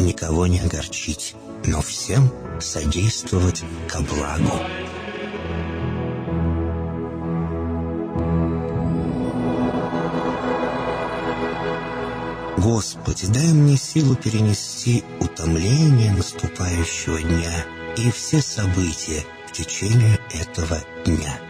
никого не огорчить, но всем содействовать ко благу. Господи, дай мне силу перенести утомление наступающего дня и все события в течение этого дня.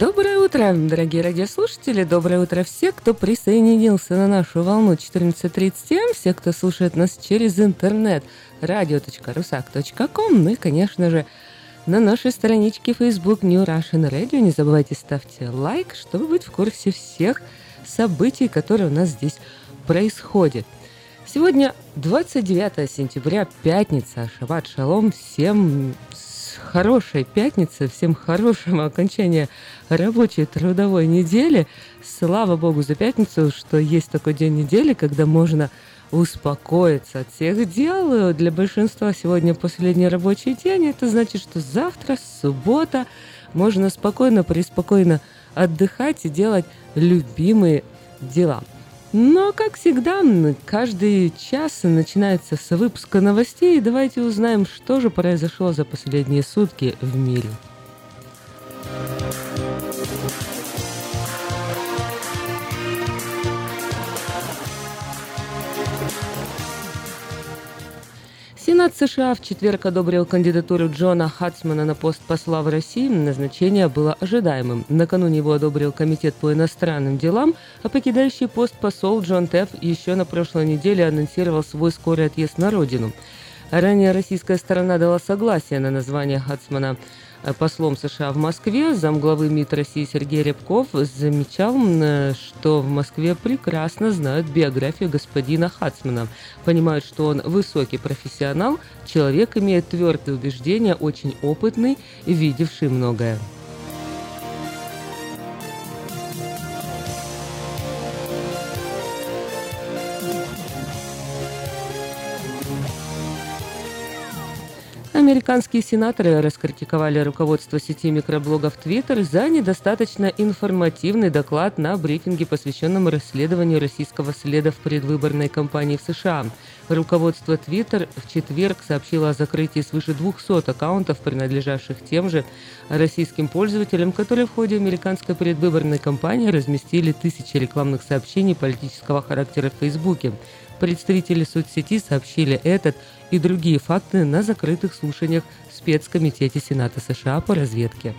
Доброе утро, дорогие радиослушатели, доброе утро все, кто присоединился на нашу волну 14.30 все, кто слушает нас через интернет radio.rusak.com, ну и, конечно же, на нашей страничке Facebook New Russian Radio. Не забывайте ставьте лайк, чтобы быть в курсе всех событий, которые у нас здесь происходят. Сегодня 29 сентября, пятница, Шаббат Шалом. Всем хорошей пятницы, всем хорошего окончания рабочей трудовой недели. Слава Богу за пятницу, что есть такой день недели, когда можно успокоиться от всех дел. Для большинства сегодня последний рабочий день. Это значит, что завтра, суббота, можно спокойно, преспокойно отдыхать и делать любимые дела. Но, как всегда, каждый час начинается с выпуска новостей. Давайте узнаем, что же произошло за последние сутки в мире. Сенат США в четверг одобрил кандидатуру Джона Хатсмана на пост посла в России. Назначение было ожидаемым. Накануне его одобрил Комитет по иностранным делам, а покидающий пост посол Джон Тефф еще на прошлой неделе анонсировал свой скорый отъезд на родину. Ранее российская сторона дала согласие на название Хатсмана – послом США в Москве, замглавы МИД России Сергей Рябков замечал, что в Москве прекрасно знают биографию господина Хацмана, понимают, что он высокий профессионал, человек имеет твердые убеждения, очень опытный видевший многое. Американские сенаторы раскритиковали руководство сети микроблогов Twitter за недостаточно информативный доклад на брифинге, посвященном расследованию российского следа в предвыборной кампании в США. Руководство Twitter в четверг сообщило о закрытии свыше 200 аккаунтов, принадлежавших тем же российским пользователям, которые в ходе американской предвыборной кампании разместили тысячи рекламных сообщений политического характера в Фейсбуке. Представители соцсети сообщили этот и другие факты на закрытых слушаниях в спецкомитете Сената США по разведке.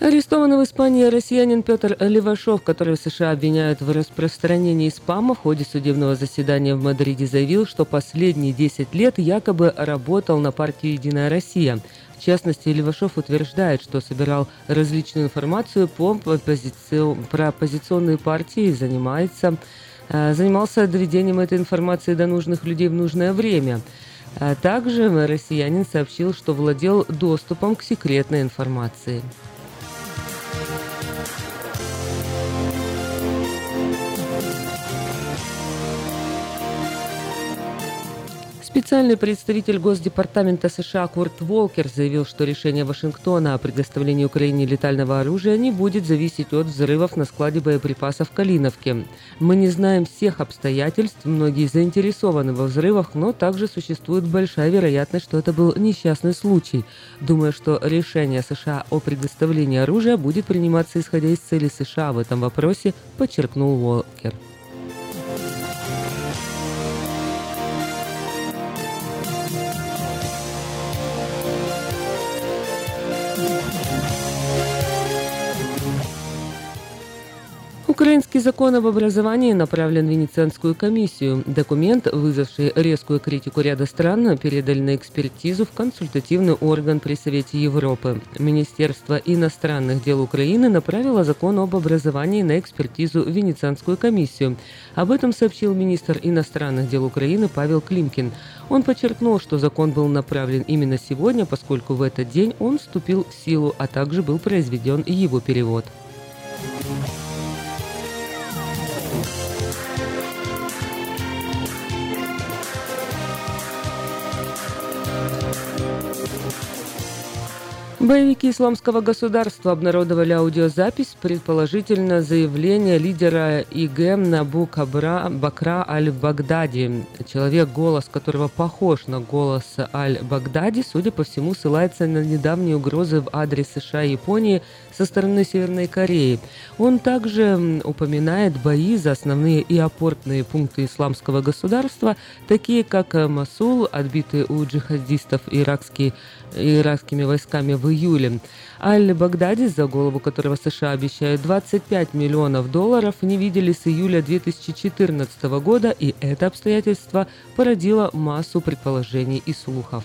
Арестованный в Испании россиянин Петр Левашов, который в США обвиняют в распространении спама, в ходе судебного заседания в Мадриде заявил, что последние 10 лет якобы работал на партию «Единая Россия». В частности, Левашов утверждает, что собирал различную информацию по оппозици... про оппозиционные партии и занимается, э, занимался доведением этой информации до нужных людей в нужное время. А также россиянин сообщил, что владел доступом к секретной информации. Специальный представитель Госдепартамента США Курт Волкер заявил, что решение Вашингтона о предоставлении Украине летального оружия не будет зависеть от взрывов на складе боеприпасов в Калиновке. Мы не знаем всех обстоятельств, многие заинтересованы во взрывах, но также существует большая вероятность, что это был несчастный случай. Думаю, что решение США о предоставлении оружия будет приниматься исходя из цели США в этом вопросе, подчеркнул Волкер. Украинский закон об образовании направлен в Венецианскую комиссию. Документ, вызвавший резкую критику ряда стран, передали на экспертизу в консультативный орган при Совете Европы. Министерство иностранных дел Украины направило закон об образовании на экспертизу в Венецианскую комиссию. Об этом сообщил министр иностранных дел Украины Павел Климкин. Он подчеркнул, что закон был направлен именно сегодня, поскольку в этот день он вступил в силу, а также был произведен его перевод. Боевики исламского государства обнародовали аудиозапись, предположительно заявление лидера ИГМ Набу Кабра Бакра Аль-Багдади. Человек, голос которого похож на голос Аль-Багдади, судя по всему, ссылается на недавние угрозы в адрес США и Японии со стороны Северной Кореи. Он также упоминает бои за основные и опортные пункты исламского государства, такие как Масул, отбитые у джихадистов иракские иракскими войсками в июле. Аль-Багдади, за голову которого США обещают 25 миллионов долларов, не видели с июля 2014 года, и это обстоятельство породило массу предположений и слухов.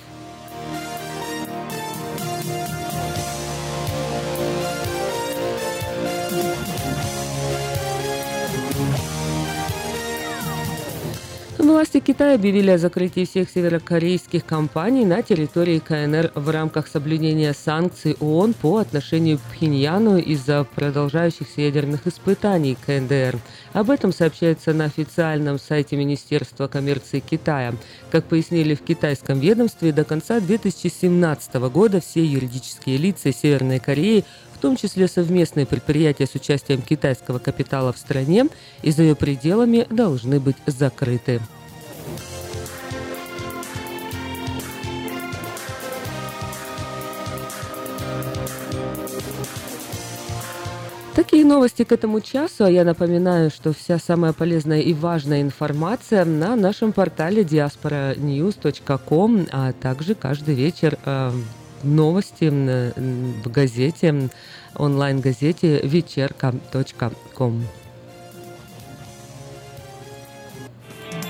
Власти Китая объявили о закрытии всех северокорейских компаний на территории КНР в рамках соблюдения санкций ООН по отношению к Пхеньяну из-за продолжающихся ядерных испытаний КНДР. Об этом сообщается на официальном сайте Министерства коммерции Китая. Как пояснили в китайском ведомстве, до конца 2017 года все юридические лица Северной Кореи том числе совместные предприятия с участием китайского капитала в стране и за ее пределами должны быть закрыты. Такие новости к этому часу, а я напоминаю, что вся самая полезная и важная информация на нашем портале diasporanews.com, а также каждый вечер э, новости в газете, онлайн-газете вечерка.ком.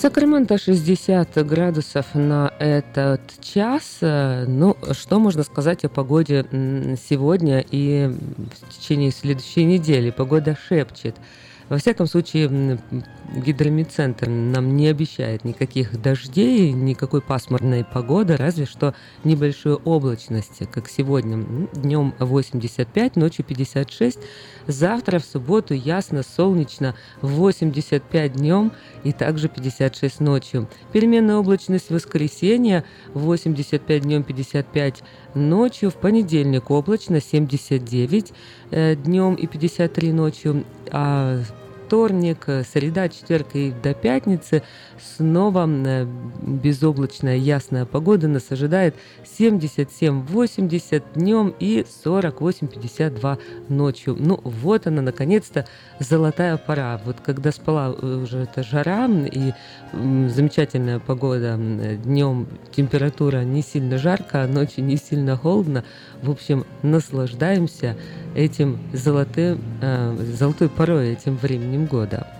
Сакраменто 60 градусов на этот час. Ну, что можно сказать о погоде сегодня и в течение следующей недели? Погода шепчет. Во всяком случае, гидромедцентр нам не обещает никаких дождей, никакой пасмурной погоды, разве что небольшой облачности, как сегодня. Днем 85, ночью 56. Завтра в субботу ясно, солнечно, 85 днем и также 56 ночью. Переменная облачность в воскресенье, 85 днем, 55 ночью. В понедельник облачно, 79 э, днем и 53 ночью. А вторник, э, среда, четверг и до пятницы снова э, безоблачная ясная погода нас ожидает 77-80 днем и 48-52 ночью. Ну вот она, наконец-то, золотая пора. Вот когда спала э, уже эта жара и замечательная погода, днем температура не сильно жарко, а ночью не сильно холодно. В общем, наслаждаемся этим золотым, золотой порой, этим временем года.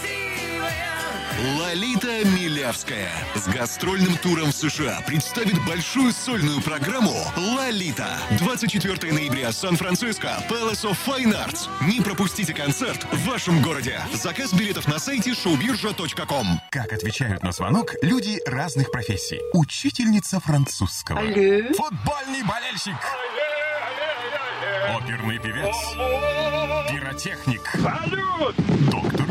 Лолита Милявская с гастрольным туром в США представит большую сольную программу «Лолита». 24 ноября, Сан-Франциско, Palace of Fine Arts. Не пропустите концерт в вашем городе. Заказ билетов на сайте showbirja.com. Как отвечают на звонок люди разных профессий. Учительница французского. Алле. Футбольный болельщик. Алле, алле, Оперный певец. Пиротехник. Салют! Доктор.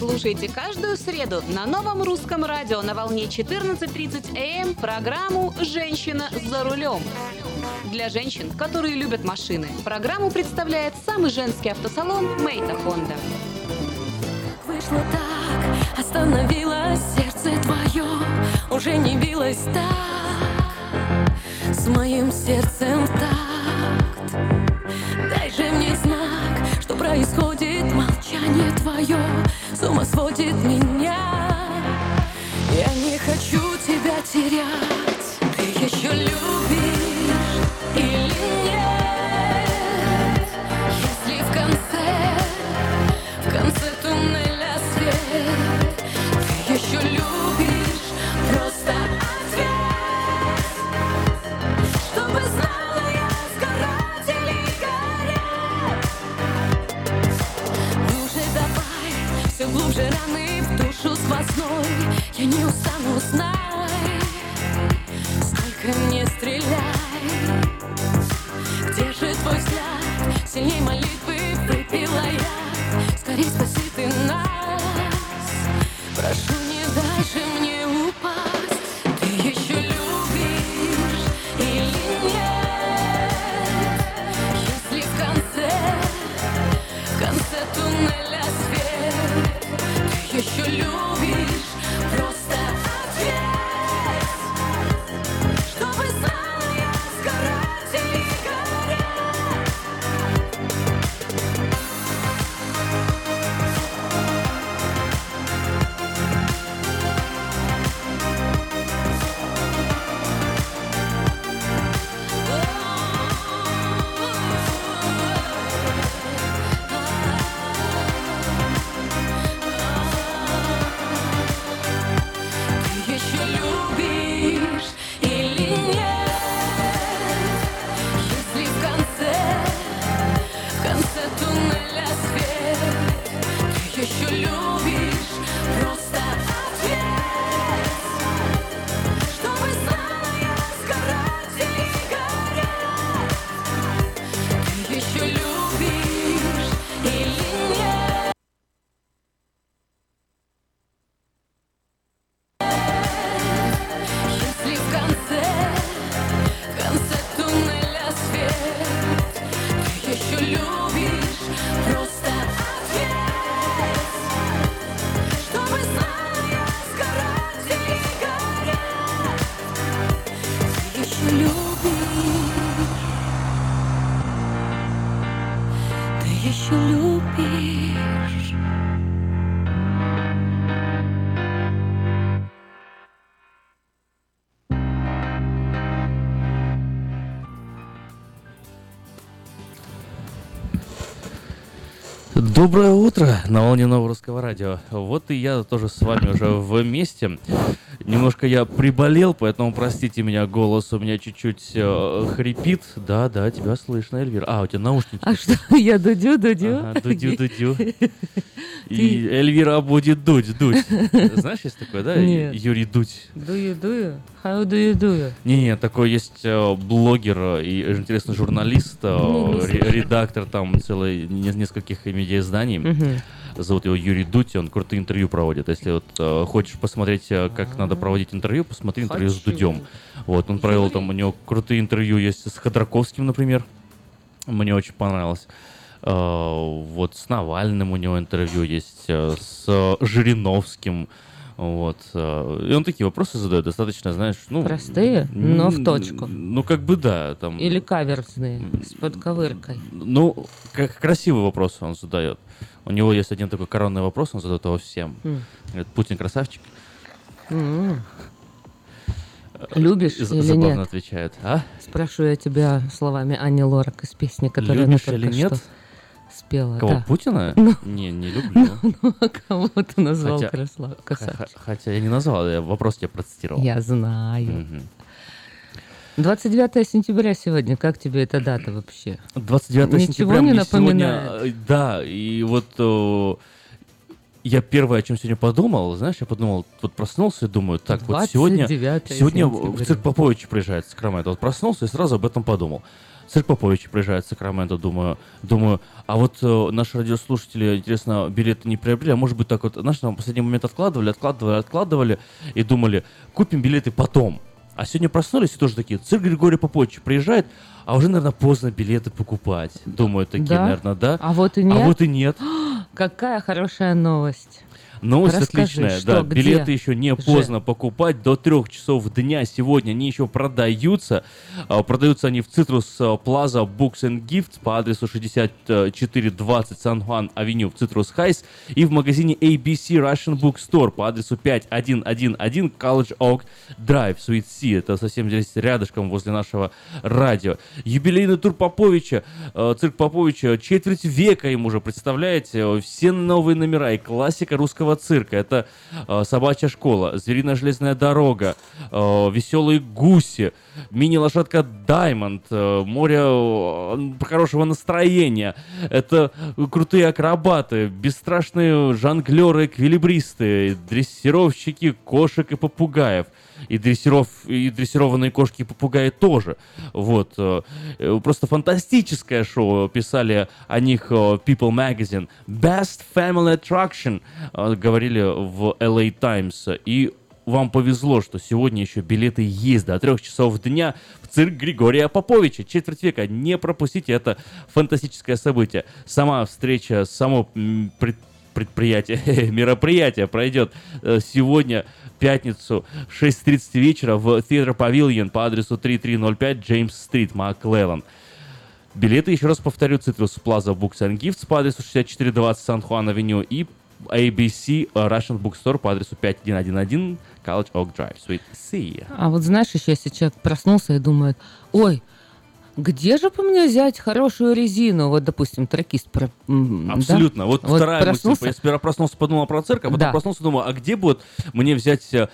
Слушайте каждую среду на новом русском радио на волне 14.30 АМ эм программу «Женщина за рулем». Для женщин, которые любят машины, программу представляет самый женский автосалон «Мейта Хонда». Вышло так, остановилось сердце твое, уже не билось так, с моим сердцем так. Дай же мне знак, что происходит, молчание твое с ума сводит меня. Я не хочу тебя терять, ты еще любишь сквозной, я не устану знай, сколько не стреляй. Где же твой взгляд? Сильней молитвы Доброе утро на волне нового русского радио. Вот и я тоже с вами уже вместе. Немножко я приболел, поэтому простите меня, голос у меня чуть-чуть э, хрипит. Да, да, тебя слышно, Эльвир. А, у тебя наушники. А что, я дудю-дудю? Ага, дудю-дудю. И Эльвира будет дуть, дуть. Знаешь, есть такое, да? Нет. Юрий Дудь. Дую-дую? How do you do? Не-не, такой есть э, блогер и интересный журналист, э, Не, не ре- слышала. редактор там целой не- нескольких медиаизданий. Мгм. Зовут его Юрий Дудь, и он крутые интервью проводит. Если вот э, хочешь посмотреть, как надо проводить интервью, посмотри интервью с. Дудем. Вот, он провел там, у него крутые интервью есть с Ходорковским, например. Мне очень понравилось. Э, Вот с Навальным у него интервью есть, э, с Жириновским. Вот. э, И он такие вопросы задает, достаточно, знаешь, ну... Простые, но в точку. Ну, как бы да, там... Или каверзные, с подковыркой. Ну, как красивые вопросы он задает. У него есть один такой коронный вопрос, он задает его всем. Говорит, Путин красавчик. М. Любишь з- или забавно нет? отвечает. А? Спрашиваю я тебя словами Ани Лорак из песни, которую Любишь или нет? что спела. Кого, да. Путина? Ну. Не, не люблю. Ну, а кого ты назвал Хотя- красла- Х- красавчик? х- Хотя я не назвал, я вопрос тебе процитировал. Я знаю. Мгм. 29 сентября сегодня. Как тебе эта дата вообще? 29 Ничего сентября не мне сегодня, напоминает? э, да, и вот э, я первое, о чем сегодня подумал, знаешь, я подумал, вот проснулся и думаю, так, вот сегодня, 29 сегодня в цирк Попович приезжает с Сакраменто, вот проснулся и сразу об этом подумал. Цирк Попович приезжает в Сакраменто, думаю, думаю, а вот э, наши радиослушатели, интересно, билеты не приобрели, а может быть так вот, знаешь, на последний момент откладывали, откладывали, откладывали и думали, купим билеты потом. А сегодня проснулись и тоже такие, цирк Григория Поповича приезжает, а уже, наверное, поздно билеты покупать. Думаю, такие, Да? наверное, да. А вот и нет. А вот и нет. Какая хорошая новость. Новость Расскажи, отличная, что, да. где Билеты еще не же? поздно покупать. До трех часов дня сегодня они еще продаются. А, Продаются они в Citrus а, Plaza Books and Gifts по адресу 6420 Сан Хуан Авеню в Citrus Heights и в магазине ABC Russian Bookstore по адресу 5111 College Oak Drive, Suite C. Это совсем здесь рядышком возле нашего радио. Юбилейный тур Поповича, э, цирк Поповича, четверть века ему уже, представляете? Все новые номера и классика русского цирка. Это э, «Собачья школа», «Звериная железная дорога», э, «Веселые гуси», «Мини-лошадка Даймонд», э, «Море э, хорошего настроения». Это крутые акробаты, бесстрашные жонглеры, эквилибристы, дрессировщики кошек и попугаев и, дрессиров, и дрессированные кошки и попугаи тоже. Вот. э, э, Просто фантастическое шоу. Писали о них э, People Magazine. Best Family Attraction, говорили в LA Times. И вам повезло, что сегодня еще билеты есть до трех часов дня в цирк Григория Поповича. Четверть века. Не пропустите, это фантастическое событие. Сама встреча, само пред- предприятие, мероприятие пройдет э, сегодня, пятницу, в 6.30 вечера в Theater Pavilion по адресу 3305 Джеймс Стрит, Маклеллан. Билеты, еще раз повторю, Citrus Plaza Books and Gifts по адресу 6420 Сан-Хуан-Авеню и ABC Russian Bookstore по адресу 5111 College Oak Drive, Suite C. А вот знаешь, еще если человек проснулся и думает, ой, где же по мне взять хорошую резину? Вот, допустим, тракист. Про, м, да? Абсолютно. Вот, вторая мысль. проснулся, Я сперва проснулся, подумал про цирк, а потом Да. проснулся, думал, а где будет мне взять э,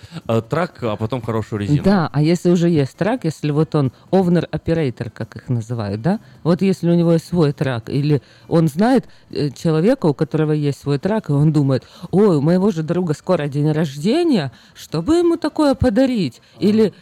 трак, а потом хорошую резину? Да, а если уже есть трак, если вот он овнер оператор, как их называют, да, вот если у него есть свой трак, или он знает э, человека, у которого есть свой трак, и он думает, ой, у моего же друга скоро день рождения, что бы ему такое подарить? Или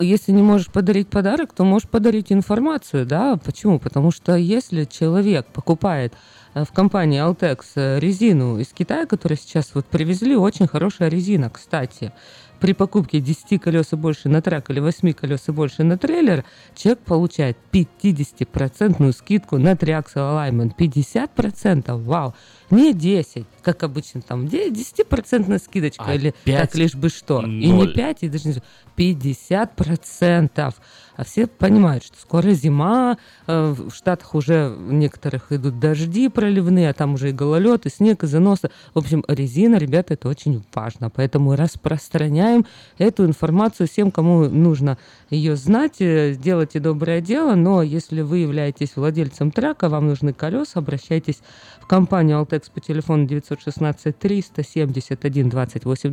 если не можешь подарить подарок, то можешь подарить информацию, да? Почему? Потому что если человек покупает э, в компании Altex э, резину из Китая, которую сейчас вот привезли, очень хорошая резина, кстати. При покупке 10 колес и больше на трак или 8 колес и больше на трейлер, человек получает 50% скидку на Triaxle Alignment. 50%, вау! Не 10, как обычно там, де- 10% скидочка А или так лишь бы что. И не ноль. 5, и даже не 50%. А все понимают, что скоро зима, э, в Штатах уже в некоторых идут дожди проливные, а там уже и гололед, и снег, и заносы. В общем, резина, ребята, это очень важно. Поэтому распространяем эту информацию всем, кому нужно ее знать. Э, Делайте доброе дело, но если вы являетесь владельцем трака, вам нужны колеса, обращайтесь в компанию Altex по телефону 916 371 2800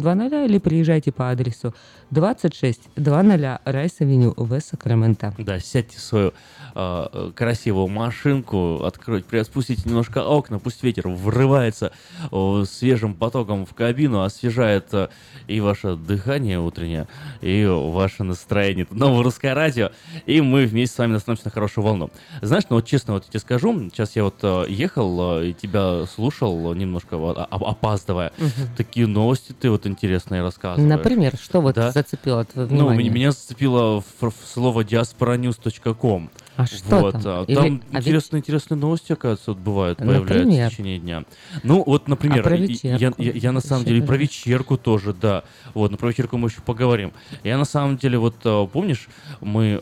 или приезжайте по адресу 2600 Rice Avenue в Сакраменто. Да, сядьте в свою э, красивую машинку, откройте, приотпустите немножко окна, пусть ветер врывается э, свежим потоком в кабину, освежает э, и ваше дыхание утреннее, и ваше настроение. Это новое русское радио, и мы вместе с вами остановимся на хорошую волну. Знаешь, ну вот честно, вот я тебе скажу, сейчас я вот э, ехал э, и тебя слушал немножко вот, а- а- опаздывая. Такие новости ты вот интересные рассказываешь. Например, что вот Да. зацепило твое Ну, внимание? меня, меня зацепило ф- ф- слово diasporanews.com. А что вот, там? а, Или- там а ведь- интересные, интересные новости, оказывается, вот бывают, появляются Например? в течение дня. Ну, вот, например, А про я, я- я на самом деле и про вечерку тоже, да. Вот, но про вечерку мы еще поговорим. Я на самом деле, вот, помнишь, мы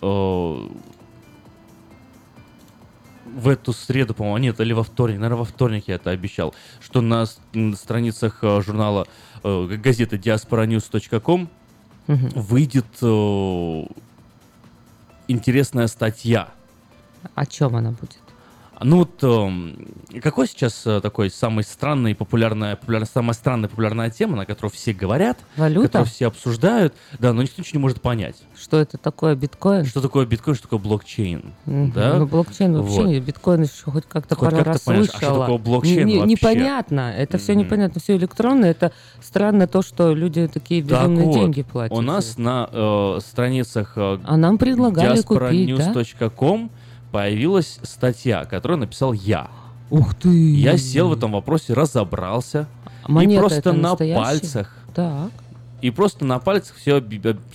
в эту среду, по-моему, нет, или во вторник, наверное, во вторник я это обещал, что на страницах э, журнала э, газеты diasporanews.com Мгм. выйдет э, интересная статья. О чем она будет? Ну вот, эм, какой сейчас э, такой самый странный популярная, популярная, самая странная популярная тема, на которую все говорят, Валюта? которую все обсуждают, да, но никто ничего не может понять. Что это такое биткоин? Что такое биткоин, что такое блокчейн, Мгм. да? Ну, блокчейн вообще Вот. не, биткоин еще хоть как-то Хоть пару как-то раз понимаешь, а слышала. что такое блокчейн Не- не- вообще? Непонятно, это все непонятно, все электронно, это странно то, что люди такие Так безумные вот, деньги платят. у нас на э, страницах э, А нам предлагали купить, да? Появилась статья, которую написал я. Ух ты! Я сел в этом вопросе, разобрался. Монета и просто на пальцах, Так. и просто на пальцах все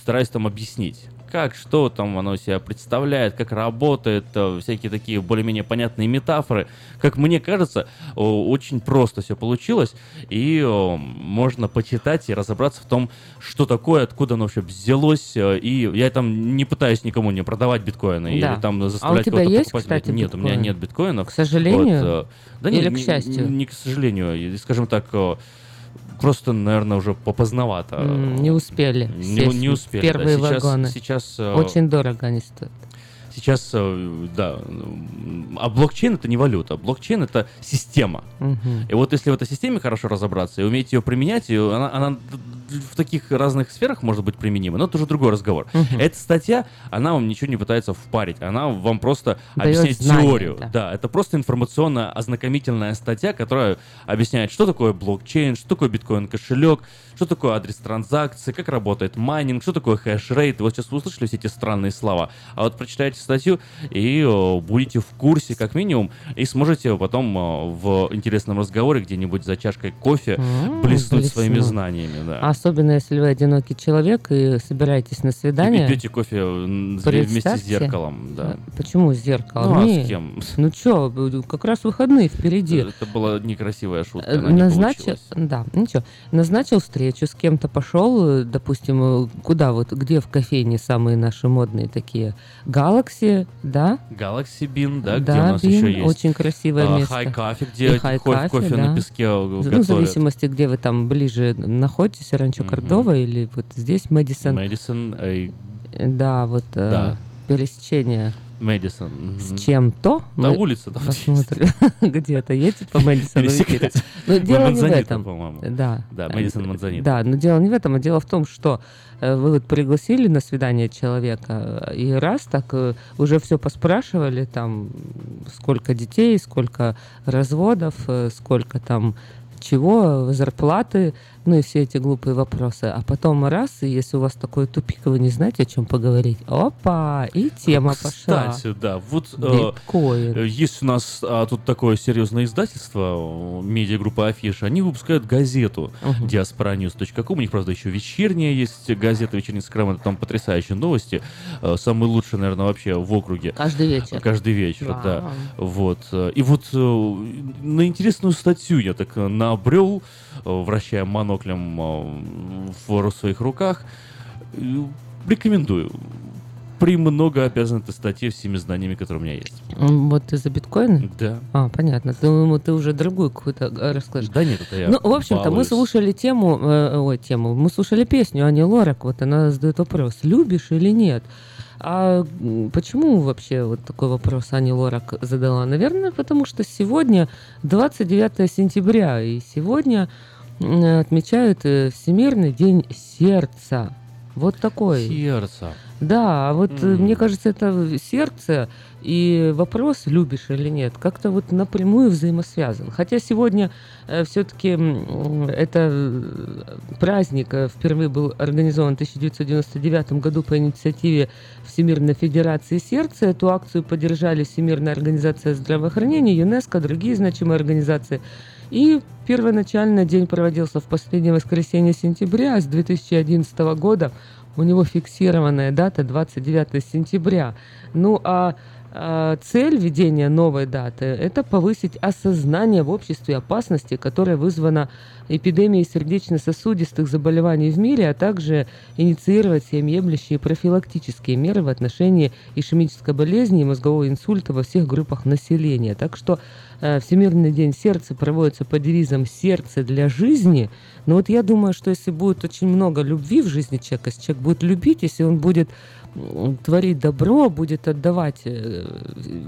стараюсь там объяснить. Как, что там оно себя представляет, как работает, э, всякие такие более-менее понятные метафоры. Как мне кажется, очень просто все получилось, и можно почитать и разобраться в том, что такое, откуда оно вообще взялось. э, И я там не пытаюсь никому не продавать биткоины Да. или там А у заставлять тебя кого-то есть, покупать. кстати, Нет, у меня биткоин? нет биткоинов. К сожалению? Вот, э, да Или не, к не- счастью? Не, к сожалению, скажем так, просто, наверное, уже попоздновато. Не успели. Не, не успели. да. Первые Сейчас, вагоны. сейчас, э, Очень дорого они стоят. Сейчас, э, да. А блокчейн это не валюта. Блокчейн это система. Мгм. И вот если в этой системе хорошо разобраться и уметь ее применять, ее, она, она в таких разных сферах может быть применима, но это уже другой разговор. Мгм. Эта статья, она вам ничего не пытается впарить, она вам просто Даёт объясняет знания, теорию. да. Да. это просто информационная ознакомительная статья, которая объясняет, что такое блокчейн, что такое биткоин-кошелек, что такое адрес транзакции, как работает майнинг, что такое хэшрейт. И вот сейчас вы услышали все эти странные слова. А вот прочитайте статью и будете в курсе, как минимум, и сможете потом в интересном разговоре где-нибудь за чашкой кофе М, блеснуть своими блеснуть. знаниями. Да. Особенно, если вы одинокий человек и собираетесь на И свидание. пьете кофе вместе с зеркалом. Да. Почему зеркало? Ну, а Не. с кем? Ну что, как раз выходные впереди. Это была некрасивая шутка, Э, Назначил, да, ничего. Назначил встречу, с кем-то пошел, э, допустим, э, куда вот, где в кофейне самые наши модные такие? Galaxy, да? Galaxy Bean, да, где Да, у нас Bean, еще есть. очень красивое а, место. High Coffee, где High кофе, Coffee, кофе да. на песке э, Ну, в готовят. зависимости, где вы там ближе находитесь, Ранчо. Кордова или вот здесь Мэдисон. Мэдисон, э, Э, Да, вот э, Да. пересечение Мэдисон. с чем-то. Да, мы улица там посмотрим. Где-то едете по Мэдисону. Но дело не в этом. по-моему. Да. Да, Мэдисон Манзанита. Да, но дело не в этом, а дело в том, что э, вы вот пригласили на свидание человека, э, и раз так э, уже все поспрашивали, там, сколько детей, сколько разводов, э, сколько там чего, зарплаты, ну и все эти глупые вопросы. А потом раз, и если у вас такой тупик, вы не знаете, о чем поговорить, опа, и тема пошла. Кстати, да, вот э, Биткоин. э, есть у нас а, тут такое серьезное издательство, медиагруппа Афиша, они выпускают газету Мгм. diasporanews.com, у них, правда, еще вечерняя есть газета «Вечерний скрам», это там потрясающие новости, э, самые лучшие, наверное, вообще в округе. Каждый вечер. Каждый вечер, Да. да. Вот. э, И вот на интересную статью я так набрел, вращая моноклем э, в своих руках. Э, Рекомендую. Премного обязан этой статье всеми знаниями, которые у меня есть. Вот ты за биткоины? Да. А, понятно. Думаю, ты уже другую какую-то э, расскажешь. Да нет, это я Ну, в общем-то, мы слушали тему, э, ой, тему, мы слушали песню Ани Лорак, вот она задает вопрос, любишь или нет? А почему вообще вот такой вопрос Ани Лорак задала? Наверное, потому что сегодня 29 сентября, и сегодня отмечают э, Всемирный день сердца. Вот такой. Сердце. Да, а вот э, М. мне кажется, это сердце и вопрос, любишь или нет, как-то вот напрямую взаимосвязан. Хотя сегодня все-таки это э, праздник э, впервые был организован в 1999 году по инициативе Всемирной Федерации Сердца. Эту акцию поддержали Всемирная Организация Здравоохранения, ЮНЕСКО, другие значимые организации. И первоначально день проводился в последнее воскресенье сентября, а с 2011 года у него фиксированная дата 29 сентября. Ну а, а, цель введения новой даты – это повысить осознание в обществе опасности, которая вызвана эпидемией сердечно-сосудистых заболеваний в мире, а также инициировать всеобъемлющие профилактические меры в отношении ишемической болезни и мозгового инсульта во всех группах населения. Так что Всемирный день сердца проводится под девизом «Сердце для жизни». Но вот я думаю, что если будет очень много любви в жизни человека, если человек будет любить, если он будет творить добро, будет отдавать э,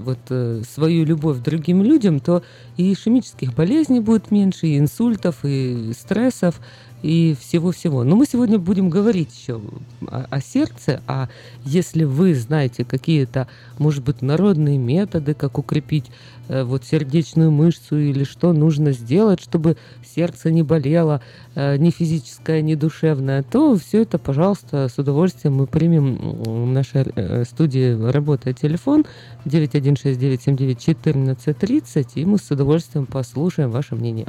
вот э, свою любовь другим людям, то и ишемических болезней будет меньше, и инсультов, и стрессов, и всего-всего. Но мы сегодня будем говорить еще о, о сердце, а если вы знаете какие-то, может быть, народные методы, как укрепить э, вот сердечную мышцу или что нужно сделать, чтобы сердце не болело, э, ни физическое, ни душевное, то все это, пожалуйста, с удовольствием мы примем в нашей э, студии работает телефон 9169791430, и мы с удовольствием послушаем ваше мнение.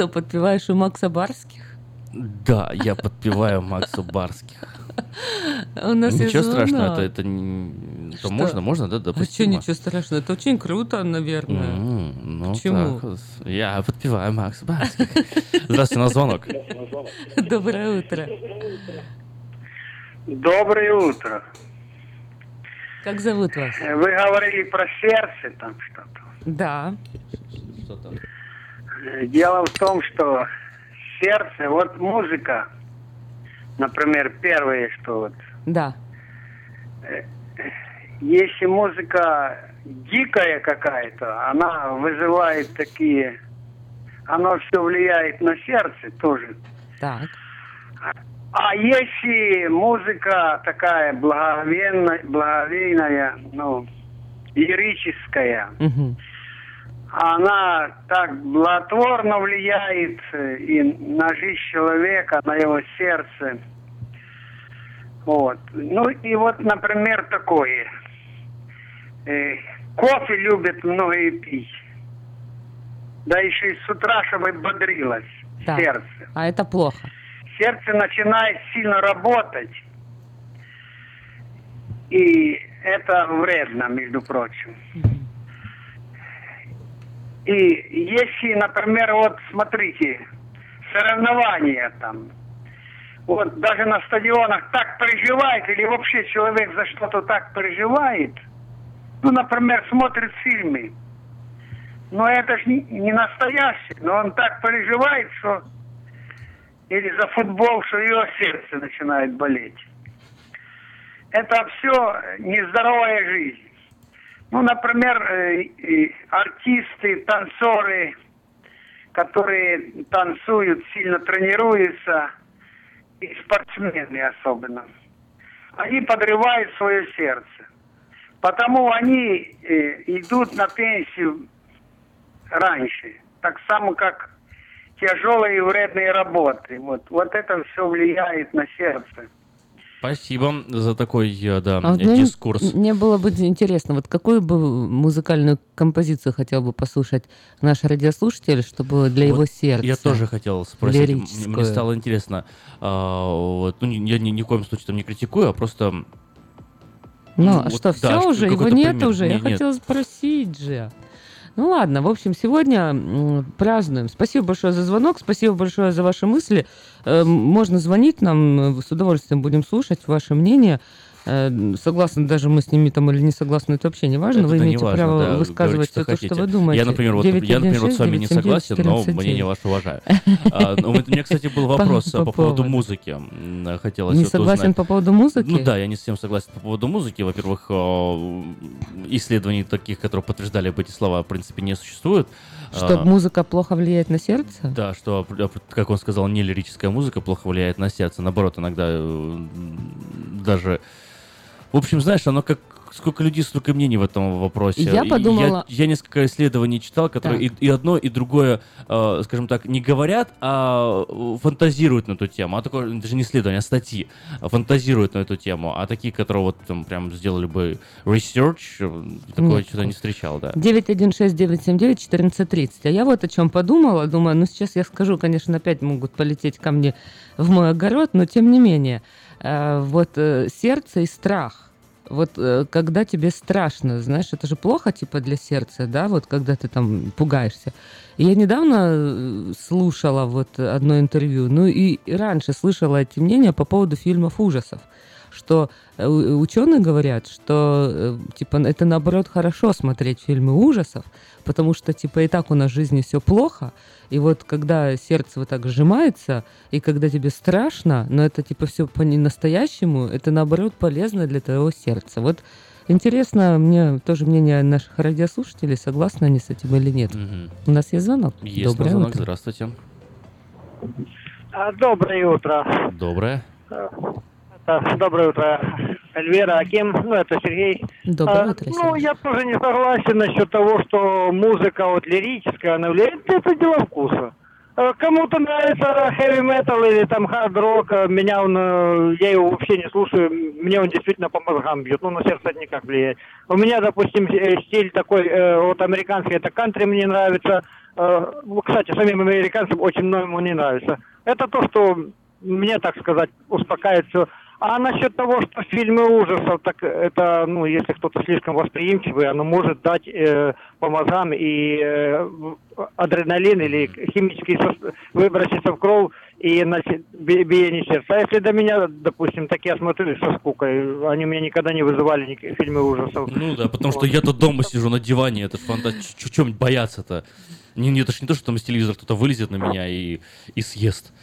Что, подпеваешь у Макса Барских? Да, я подпеваю Максу Барских. У нас Ничего страшного, это, это, не- это Что? можно, можно, да, А что ничего страшного? Это очень круто, наверное. М, Ну, Почему? так. Я подпеваю Макса Барских. Здравствуйте, у нас звонок. Доброе утро. Доброе утро. Как зовут вас? Вы говорили про сердце там что-то. Да. Э, Дело в том, что сердце, вот музыка, например, первое, что вот, Да. если музыка дикая какая-то, она вызывает такие, оно все влияет на сердце тоже. Так. А если музыка такая благовейная, благовейная ну, лирическая, Мгм. Она так благотворно влияет э, и на жизнь человека, на его сердце. Вот. Ну и вот, например, такое. Э, кофе любят многие пить. Да еще и с утра, чтобы бодрилось Так. сердце. А это плохо. Сердце начинает сильно работать. И это вредно, между прочим. И если, например, вот смотрите, соревнования там, вот даже на стадионах так переживает, или вообще человек за что-то так переживает, ну, например, смотрит фильмы, но это же не, не настоящий, но он так переживает, что или за футбол, что его сердце начинает болеть. Это все нездоровая жизнь. Ну, например, э, артисты, танцоры, которые танцуют, сильно тренируются, и спортсмены особенно, они подрывают свое сердце. Потому они э, идут на пенсию раньше. Так само, как тяжелые и вредные работы. Вот, вот это все влияет на сердце. Спасибо за такой, э, да, А вот мне, дискурс. мне было бы интересно, вот какую бы музыкальную композицию хотел бы послушать наш радиослушатель, чтобы для его Вот сердца? Я тоже хотел спросить. Мне стало интересно. а, вот, ну, я ни, ни в коем случае там не критикую, а просто... Ну, а вот, что, да, все уже? Его нет пример. уже? Я Не- нет. хотела спросить же. Ну ладно, в общем, сегодня празднуем. Спасибо большое за звонок, спасибо большое за ваши мысли. Э, Можно звонить нам, э, с удовольствием будем слушать ваше мнение. Э, Согласны даже мы с ними там или не согласны, это вообще не важно. Вы Это не имеете важно, право да, высказывать говорите, все то, что вы думаете. Я, например, вот, я, например, вот с вами не 916 согласен, но 979 мнение ваше уважаю. А, ну, У меня, кстати, был вопрос По- а, по по поводу музыки. Хотелось Не согласен по поводу музыки? Ну да, я не совсем согласен по поводу музыки. Во-первых, э, исследований таких, которые подтверждали бы эти слова, в принципе, не существует. Что А, музыка плохо влияет на сердце? Да, что, как он сказал, не лирическая музыка плохо влияет на сердце. Наоборот, иногда э, даже... В общем, знаешь, оно как... Сколько людей, столько мнений в этом вопросе. Я подумала- Я, я несколько исследований читал, которые и, и одно, и другое, э, скажем так, не говорят, а э, фантазируют на эту тему. А такое, даже не исследование, а статьи фантазируют на эту тему. А такие, которые вот там прям сделали бы research, э, такое что-то не встречал, да. 916-979-1430. А я вот о чем подумала. Думаю, ну сейчас я скажу, конечно, опять могут полететь ко мне в мой огород, но тем не менее. Э, Вот э, сердце и страх. Вот э, когда тебе страшно, знаешь, это же плохо типа для сердца, да, вот когда ты там пугаешься. Я недавно э, слушала вот одно интервью, ну и раньше слышала эти мнения по поводу фильмов ужасов, что ученые говорят, что типа это наоборот хорошо смотреть фильмы ужасов, потому что типа и так у нас в жизни все плохо, и вот когда сердце вот так сжимается, и когда тебе страшно, но это типа все по настоящему, это наоборот полезно для твоего сердца. Вот интересно мне тоже мнение наших радиослушателей, согласны они с этим или нет. У нас есть звонок. Есть Доброе звонок, утро. здравствуйте. А, Доброе утро. Доброе. А, Доброе утро, Эльвира, Аким, ну это Сергей. Доброе А, утро, Ну, я тоже не согласен насчет того, что музыка вот лирическая, она влияет, это дело вкуса. Э, Кому-то нравится heavy metal или там hard rock, меня он, э, я его вообще не слушаю, мне он действительно по мозгам бьет, ну на сердце никак влияет. У меня, допустим, э, стиль такой, э, вот американский, это кантри мне нравится, ну, кстати, самим американцам очень многому не нравится. Это то, что мне, так сказать, успокаивает все. А насчет того, что фильмы ужасов, так это, ну, если кто-то слишком восприимчивый, оно может дать э, по мозгам и э, адреналин или химический сос- выброситься в кровь и би- биение сердца. А если до меня, допустим, так я смотрю со скукой, они меня никогда не вызывали ни- фильмы ужасов. Ну да, потому что я-то дома сижу на диване, это ж фанта... ч- Чем бояться-то? Не, это ж не то, что там из телевизора кто-то вылезет на меня и, и съест.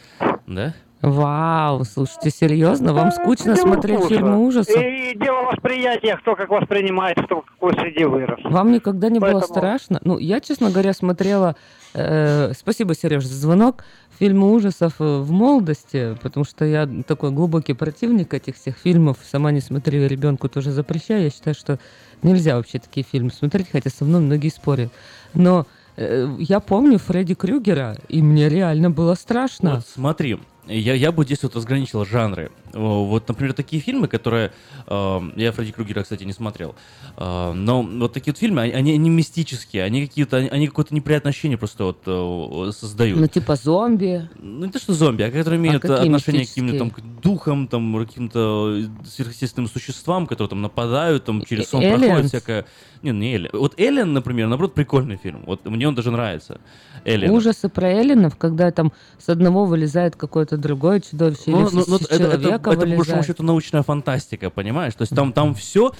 Да? Вау, слушайте, серьезно? Вам скучно Дело смотреть вкуса. фильмы ужасов? И дело восприятия, кто как воспринимает, кто в какой среде вырос. Вам никогда не было Поэтому- страшно? Ну, я, честно говоря, смотрела... э, спасибо, Сереж, за звонок. Фильмы ужасов э, в молодости, потому что я такой глубокий противник этих всех фильмов. Сама не смотрю, ребенку тоже запрещаю. Я считаю, что нельзя вообще такие фильмы смотреть, хотя со мной многие спорят. Но э, я помню Фредди Крюгера, и мне реально было страшно. Вот смотри, я, я бы здесь вот разграничил жанры. Вот, например, такие фильмы, которые... э, я Фредди Крюгера, кстати, не смотрел. Э, но вот такие вот фильмы, они, они, они мистические, они какие-то... Они, они какое-то неприятное ощущение просто вот э, создают. Ну, типа зомби. Ну, не то, что зомби, а которые имеют какие отношение к каким-то там духам, там, каким-то сверхъестественным существам, которые там нападают, там через сон Aliens? проходит всякое. Не, не Эллен. Вот Эллен, например, наоборот, прикольный фильм. Вот мне он даже нравится. Эллен. Ужасы про эллинов, когда там с одного вылезает какое-то другое чудовище, или Ну, с, ну, ну, это, это, это, по большому счету научная фантастика, понимаешь? То есть там, там все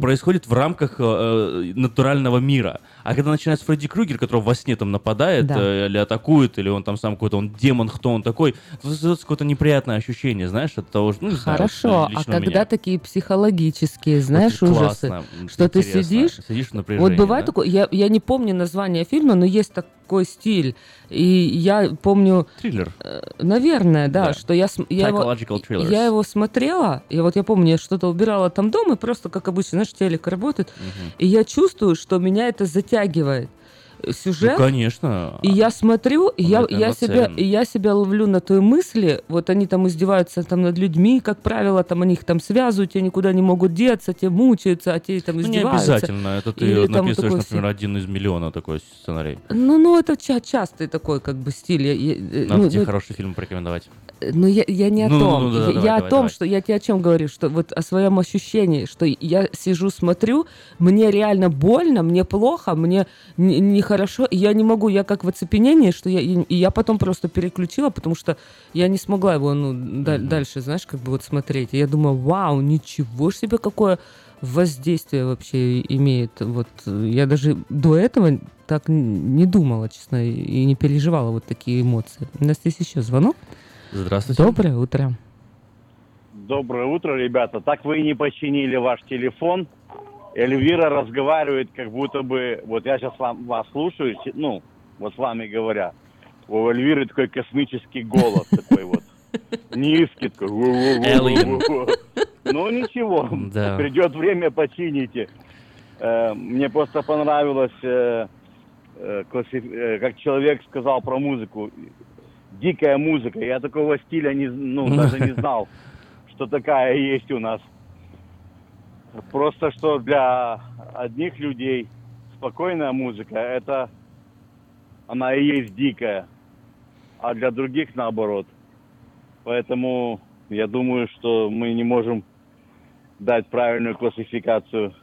происходит в рамках э, натурального мира. А когда начинается Фредди Крюгер, который во сне там нападает Да. э, или атакует, или он там сам какой-то он демон, кто он такой, то создается какое-то неприятное ощущение, знаешь, от того, что, ну, не знаю, Хорошо, а у меня. когда такие психологические, знаешь, Вот ужасы, классно, что ты сидишь, Сидишь в вот напряжении, бывает да? такое, я, я не помню название фильма, но есть такой стиль, и я помню... Триллер. Наверное, да, Да. что я, я, его, thrillers. я его смотрела, и вот я помню, я что-то убирала там дома, и просто, как обычно, знаешь, телек работает, и я чувствую, что меня это затягивает. Сюжет, Ну, конечно. и я смотрю, и я, я, себя, и я себя ловлю на той мысли, вот они там издеваются там над людьми, как правило, там они их там связывают, те никуда не могут деться, те мучаются, а те там Ну, не издеваются. обязательно. Это ты Или написываешь, такой например, один из миллиона такой сценарий. Ну, ну, это ча- частый такой как бы стиль. Я- я- э, Надо ну, тебе ну, хороший фильм порекомендовать. ну, я, я не о Ну, ну, том. ну, да, я давай, о давай, том, давай. что я тебе о чем говорю, что вот о своем ощущении, что я сижу, смотрю, мне реально больно, мне плохо, мне не- нехорошо, и я не могу, я как в оцепенении, что я, и и я потом просто переключила, потому что я не смогла его, ну, да- дальше, знаешь, как бы вот смотреть. И я думаю, вау, ничего ж себе, какое воздействие вообще имеет. Вот я даже до этого так не думала, честно, и- и не переживала вот такие эмоции. У нас есть еще звонок. Здравствуйте. Доброе утро. Доброе утро, ребята. Так вы и не починили ваш телефон. Эльвира разговаривает, как будто бы... Вот я сейчас вам, вас слушаю, ну, вот с вами говоря. У Эльвиры такой космический голос такой вот. Низкий такой. Ну, ничего. Придет время, почините. Э, Мне просто понравилось, э, э, как человек сказал про музыку. Дикая музыка. Я такого стиля не, ну, даже не знал, что такая есть у нас. Просто что для одних людей спокойная музыка, это она и есть дикая, а для других наоборот. Поэтому я думаю, что мы не можем дать правильную классификацию,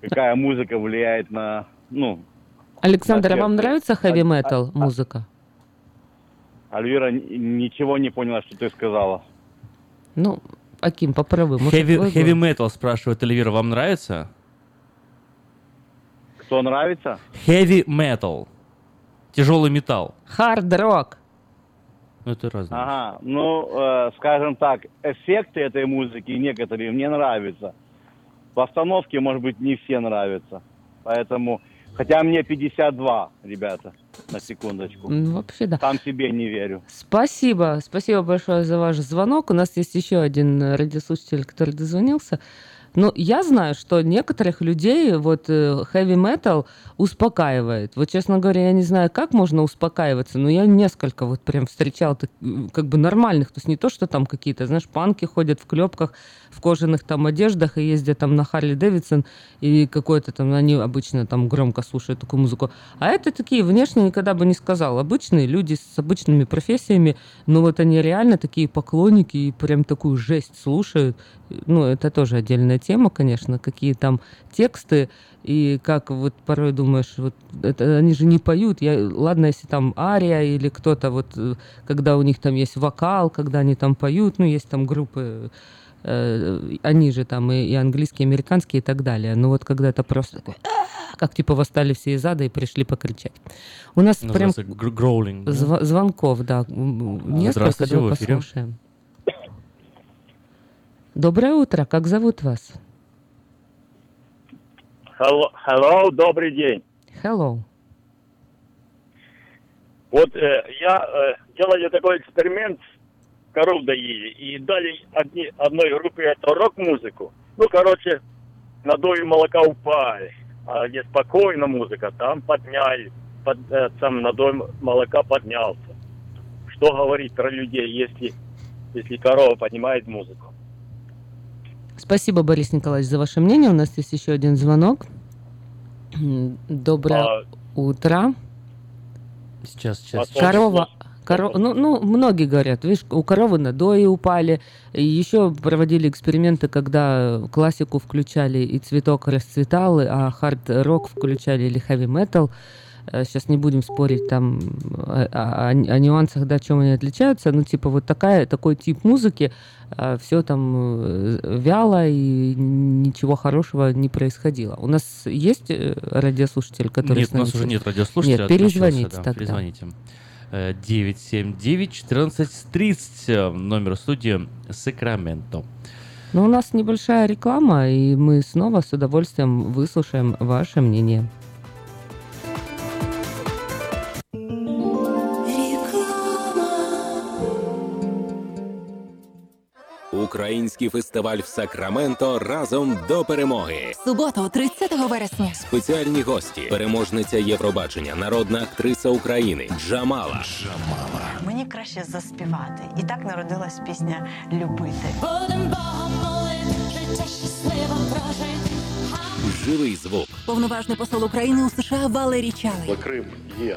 какая музыка влияет на, ну, Александр, а вам сердце. нравится хэви метал музыка? Альвира ничего не поняла, что ты сказала. Ну, Аким, попробуй. может, Heavy, metal, спрашивает Эльвира, вам нравится? Кто нравится? Heavy metal. Тяжелый металл. Хард-рок. Ну, это разное. Ага, ну, э, скажем так, эффекты этой музыки некоторые мне нравятся. Постановки, может быть, не все нравятся. Поэтому, хотя мне 52, ребята, на секундочку. Ну, вообще да. Сам себе не верю. Спасибо, спасибо большое за ваш звонок. У нас есть еще один э, радиослушатель, который дозвонился. Ну, я знаю, что некоторых людей вот э, heavy metal успокаивает. Вот, честно говоря, я не знаю, как можно успокаиваться, но я несколько вот прям встречал как бы нормальных. То есть не то, что там какие-то, знаешь, панки ходят в клепках, в кожаных там одеждах и ездят там на Харли Дэвидсон, и какой-то там, они обычно там громко слушают такую музыку. А это такие, внешне никогда бы не сказал, обычные люди с обычными профессиями, но вот они реально такие поклонники и прям такую жесть слушают. Ну, это тоже отдельная тема, конечно, какие там тексты, и как вот порой думаешь, вот это, они же не поют. Я, ладно, если там ария или кто-то, вот э, когда у них там есть вокал, когда они там поют, ну, есть там группы, э, они же там и, и английские, и американские и так далее. Но вот когда это просто такой, как типа восстали все из ада и пришли покричать. У нас прям Называется гр- гроулинг. да? зв- звонков, да, несколько, давай послушаем. Доброе утро, как зовут вас? Hello, hello, добрый день. Hello. Вот э, я э, делали такой эксперимент коров доили и дали одни, одной группе это рок-музыку. Ну, короче, надои молока упали. А где спокойно музыка, там подняли. Под, э, сам надой молока поднялся. Что говорить про людей, если, если корова поднимает музыку? Спасибо, Борис Николаевич, за ваше мнение. У нас есть еще один звонок. Доброе А, утро. Сейчас, сейчас. Корова. коро- Ну, ну, многие говорят, видишь, у коровы надои упали. И еще проводили эксперименты, когда классику включали и цветок расцветал, а хард-рок включали или хэви-метал. Сейчас не будем спорить там о, о- о нюансах, да, чем они отличаются. Ну, типа, вот такая, такой тип музыки, все там э, вяло и ничего хорошего не происходило. У нас есть э, радиослушатель, который Нет, у нас уже нет радиослушателя. Нет, перезвоните да, тогда. Перезвоните. Э, 979-1430, э, номер студии Сакраменто. Но у нас небольшая реклама, и мы снова с удовольствием выслушаем ваше мнение. Український фестиваль в Сакраменто разом до перемоги. Суботу, 30 вересня. Спеціальні гості, переможниця Євробачення, народна актриса України Джамала. Джамала. Мені краще заспівати. І так народилась пісня Любити. Живий звук. Повноважний посол України у США Валерій Чалий. Крим є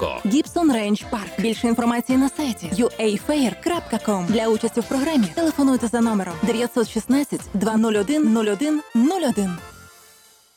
Гібсон Рейндж Парк. Більше інформації на сайті uafair.com. Для участі в програмі телефонуйте за номером 916 201 01 01.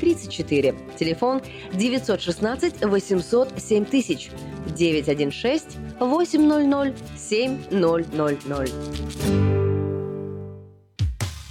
34. Телефон 916 800 7000 916 800 7000.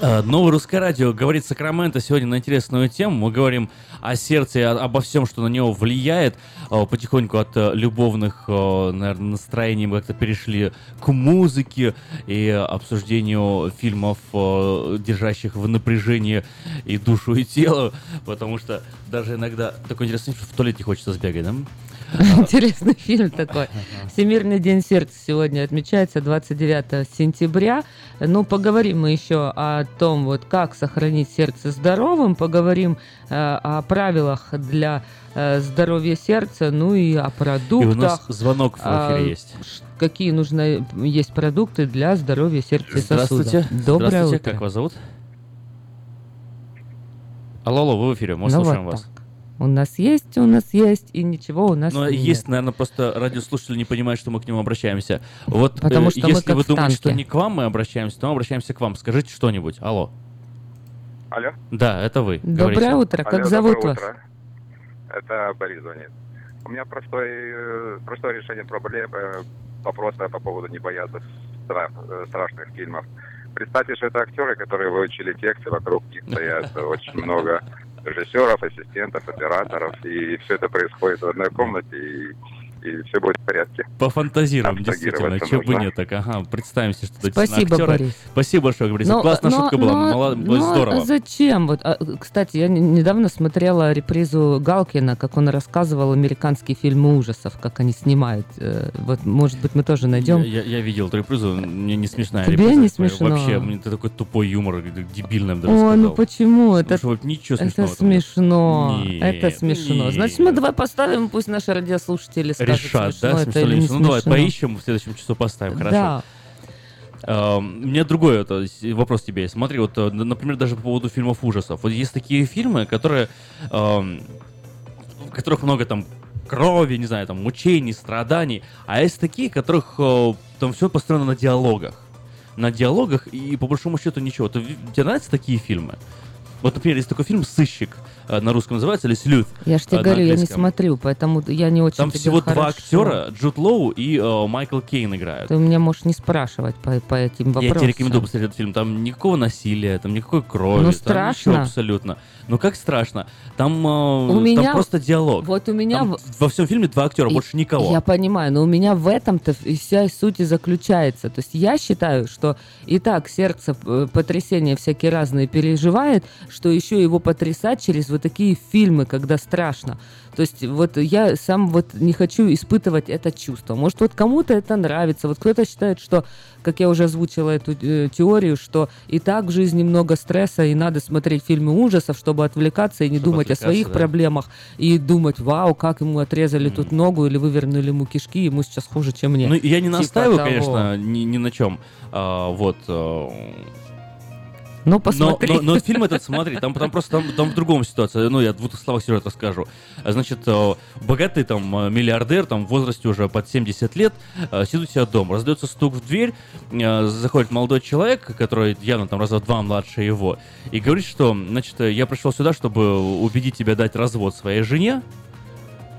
Новое русское радио говорит Сакраменто сегодня на интересную тему. Мы говорим о сердце, обо всем, что на него влияет. Э, Потихоньку от э, любовных, э, наверное, настроений мы как-то перешли к музыке и обсуждению фильмов, э, держащих в напряжении и душу, и тело. Потому что даже иногда такой интересный фильм, в туалет не хочется сбегать, да? Интересный фильм такой. Всемирный день сердца сегодня отмечается 29 сентября. Ну, поговорим мы еще о том, вот как сохранить сердце здоровым, поговорим э, о правилах для э, здоровья сердца, ну и о продуктах. И у нас звонок в А, эфире есть. ш- Какие нужны есть продукты для здоровья сердца и сосудов. Здравствуйте. Доброе Здравствуйте, утро. как вас зовут? Алло, алло, вы в эфире, мы Ну слушаем вот вас. У нас есть, у нас есть, и ничего у нас Но нет. есть, наверное, просто радиослушатели не понимают, что мы к нему обращаемся. Вот Потому э, что мы если как вы думаете, что не к вам мы обращаемся, то мы обращаемся к вам. Скажите что-нибудь. Алло. Алло. Да, это вы. Доброе Говорите. утро, как Алло, зовут вас? утро. Это Борис звонит. У меня простой, э, простое решение проблемы, э, вопроса по поводу не бояться стра- э, страшных фильмов. Представьте, что это актеры, которые выучили тексты, вокруг них стоят очень много режиссеров, ассистентов, операторов, и все это происходит в одной комнате, и, и все будет в порядке. Пофантазируем, действительно. Чего бы нет, так, ага, представимся, что это Спасибо, актеры. Борис. Спасибо большое, Борис. Но- Классная но- шутка была, но- мало- но здорово. зачем? Вот, а, кстати, я не- недавно смотрела репризу Галкина, как он рассказывал американские фильмы ужасов, как они снимают. Э, Вот, может быть, мы тоже найдем. Я, я- я видел эту репризу, мне не смешная Тебе реприза. не смешно? Вообще, мне это такой тупой юмор, бы даже Ой, ну сказал. почему? Это, что вот ничего это смешного нет. смешно. Нет, это смешно. нет. Значит, мы давай поставим, пусть наши радиослушатели скажут, Решат, да, смешно или не. Ну, давай поищем, в следующем часу поставим, хорошо. Да. Эм, У меня другой это, с- вопрос тебе. есть. Смотри, вот, э, например, даже по поводу фильмов ужасов. Вот есть такие фильмы, которые, эм, в которых много там крови, не знаю, там мучений, страданий, а есть такие, которых э, там все построено на диалогах. На диалогах и по большому счету ничего. Ты ви- тебе нравятся такие фильмы? Вот, например, есть такой фильм «Сыщик», э, на русском называется, или «Слюд». Я же тебе э, на говорю, я не смотрю, поэтому я не очень Там тебе всего два хорошо. актера, Джуд Лоу и э, Майкл Кейн играют. Ты меня можешь не спрашивать по, по этим вопросам. Я тебе рекомендую посмотреть этот фильм. Там никакого насилия, там никакой крови. Ну, страшно. абсолютно. Ну как страшно? Там, э, У там меня- просто диалог. Вот у меня... Там во всем фильме два актера, больше никого. Я понимаю, но у меня в этом-то и вся суть и заключается. То есть я считаю, что и так сердце э, потрясения всякие разные переживает, что еще его потрясать через вот такие фильмы, когда страшно. То есть вот я сам вот не хочу испытывать это чувство. Может, вот кому-то это нравится, вот кто-то считает, что, как я уже озвучила эту э, теорию, что и так в жизни много стресса, и надо смотреть фильмы ужасов, чтобы отвлекаться и не Чтобы думать о своих да. проблемах, и думать, вау, как ему отрезали тут ногу или вывернули ему кишки, ему сейчас хуже, чем мне. Ну, я не Типа настаиваю, того. конечно, ни, ни на чем. А, вот. а, Ну, но, посмотри. но, но фильм этот, смотри, там, там просто там, там в другом ситуация. Ну, я в двух словах сюжет расскажу. Значит, э, богатый там э, миллиардер, там в возрасте уже под 70 лет, э, сидит у себя дома, раздается стук в дверь, заходит молодой человек, который явно там раза два младше его, и говорит, что, значит, я пришел сюда, чтобы убедить тебя дать развод своей жене,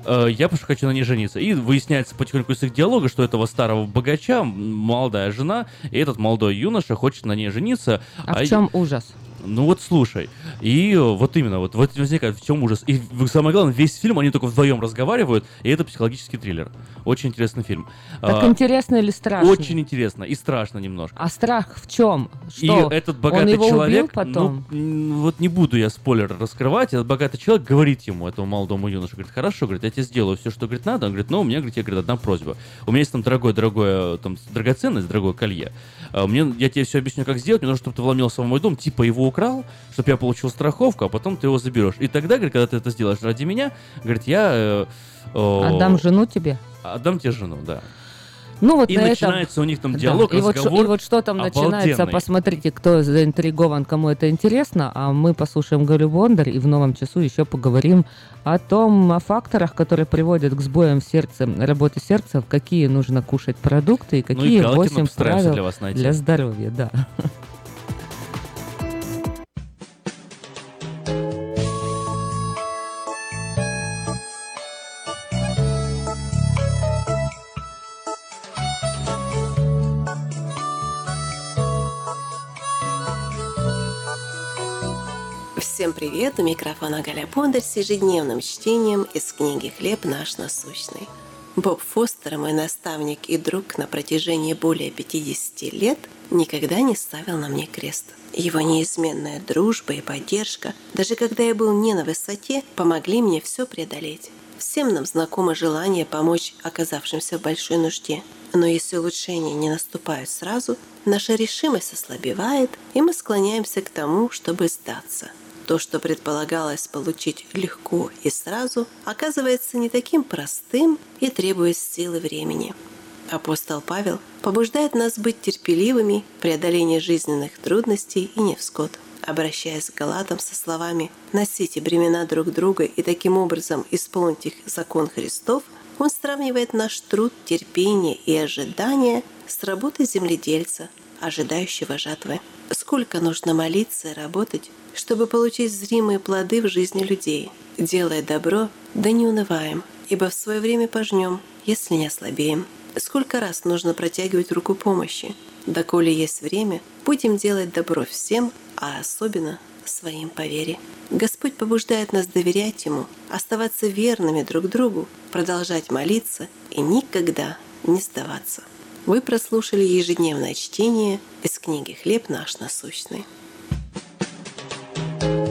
я просто хочу на ней жениться. И выясняется потихоньку из их диалога, что этого старого богача молодая жена, и этот молодой юноша хочет на ней жениться. А в чем ужас? Ну вот слушай, и э, вот именно, вот, вот возникает в чем ужас. И самое главное, весь фильм они только вдвоем разговаривают, и это психологический триллер. Очень интересный фильм. Так А, интересно или страшно? Очень интересно и страшно немножко. А страх в чем? И Что? этот Он богатый его человек, убил потом? ну, вот не буду я спойлер раскрывать, этот богатый человек говорит ему, этому молодому юноше, говорит, хорошо, говорит, я тебе сделаю все, что, говорит, надо. Он говорит, но у меня, говорит, тебе, говорит, одна просьба. У меня есть там дорогое-дорогое, там, драгоценность, дорогое колье. А Мне, я тебе все объясню, как сделать. Мне нужно, чтобы ты вломился в мой дом, типа его украл, чтобы я получил страховку, а потом ты его заберешь. И тогда, говорит, когда ты это сделаешь ради меня, говорит, я... э, э, Отдам жену тебе? Отдам тебе жену, да. Ну вот и на этом- начинается у них там Да, диалог, и вот, шо- разговор. и вот что там начинается, обалденный. посмотрите, кто заинтригован, кому это интересно, а мы послушаем Галю Бондарь и в новом часу еще поговорим о том, о факторах, которые приводят к сбоям в сердце, работе сердца, какие нужно кушать продукты и Ну и какие Галкина 8 постараемся правил для вас найти. для здоровья, да. Всем привет! У микрофона Галя Бондарь с ежедневным чтением из книги «Хлеб наш насущный». Боб Фостер, мой наставник и друг на протяжении более 50 лет, никогда не ставил на мне крест. Его неизменная дружба и поддержка, даже когда я был не на высоте, помогли мне все преодолеть. Всем нам знакомо желание помочь оказавшимся в большой нужде. Но если улучшения не наступают сразу, наша решимость ослабевает, и мы склоняемся к тому, чтобы сдаться. То, что предполагалось получить легко и сразу, оказывается не таким простым и требует силы времени. Апостол Павел побуждает нас быть терпеливыми в преодолении жизненных трудностей и невзгод. Обращаясь к Галатам со словами «носите бремена друг друга и таким образом исполните их закон Христов», он сравнивает наш труд, терпение и ожидание с работой земледельца, ожидающего жатвы. Сколько нужно молиться и работать, чтобы получить зримые плоды в жизни людей. Делая добро, да не унываем, ибо в свое время пожнем, если не ослабеем. Сколько раз нужно протягивать руку помощи? Доколе есть время, будем делать добро всем, а особенно своим по вере. Господь побуждает нас доверять Ему, оставаться верными друг другу, продолжать молиться и никогда не сдаваться. Вы прослушали ежедневное чтение из книги «Хлеб наш насущный». you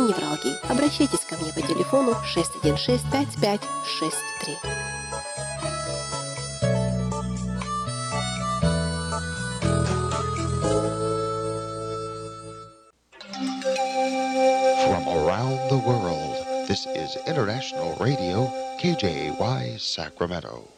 невралгий. Обращайтесь ко мне по телефону 616 5563. From around the world, this is International Radio, KJY Sacramento.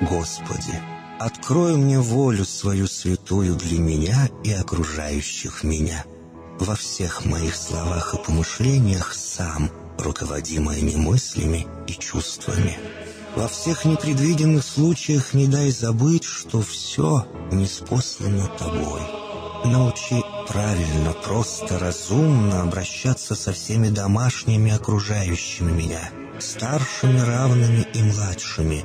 Господи, открой мне волю свою святую для меня и окружающих меня. Во всех моих словах и помышлениях сам руководи моими мыслями и чувствами. Во всех непредвиденных случаях не дай забыть, что все неспослано тобой. Научи правильно, просто, разумно обращаться со всеми домашними окружающими меня, старшими, равными и младшими,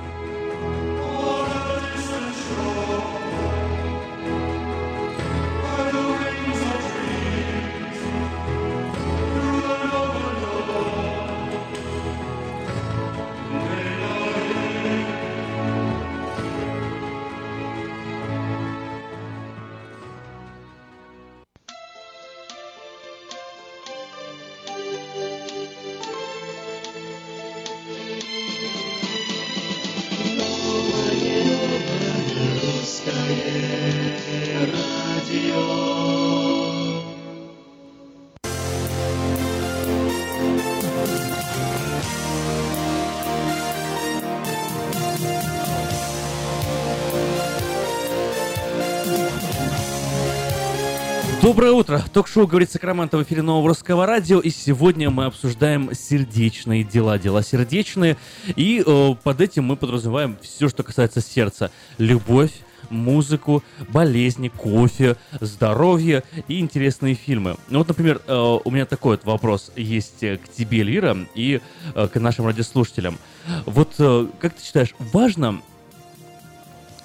Доброе утро! Ток-шоу «Говорит Сакраменто» в эфире Нового Русского Радио. И сегодня мы обсуждаем сердечные дела, дела сердечные. И э, под этим мы подразумеваем все, что касается сердца. Любовь, музыку, болезни, кофе, здоровье и интересные фильмы. Ну вот, например, э, у меня такой вот вопрос есть э, к тебе, Лира, и э, к нашим радиослушателям. Вот э, как ты считаешь, важно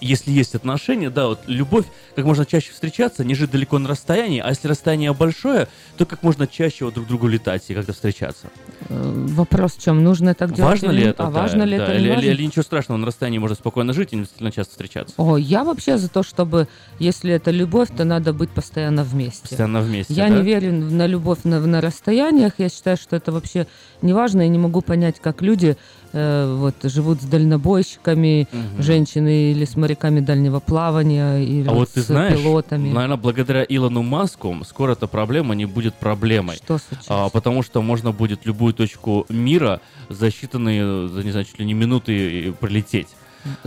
если есть отношения, да, вот любовь как можно чаще встречаться, не жить далеко на расстоянии, а если расстояние большое, то как можно чаще вот друг другу летать и как-то встречаться. Э, Вопрос в чем? Нужно так делать? Важно или ли это? А да, важно ли да, это? Или, ничего страшного, на расстоянии можно спокойно жить и не действительно часто встречаться. О, я вообще за то, чтобы, если это любовь, то надо быть постоянно вместе. Постоянно вместе, Я да? не верю на любовь на, на расстояниях. Я считаю, что это вообще не важно. И не могу понять, как люди вот, живут с дальнобойщиками, Мгм. женщины или с моряками дальнего плавания, или А вот ты с знаешь, пилотами. наверное, благодаря Илону Маску скоро эта проблема не будет проблемой. Что случилось? А, потому что можно будет любую точку мира за считанные, за, не знаю, чуть ли не минуты э, пролететь.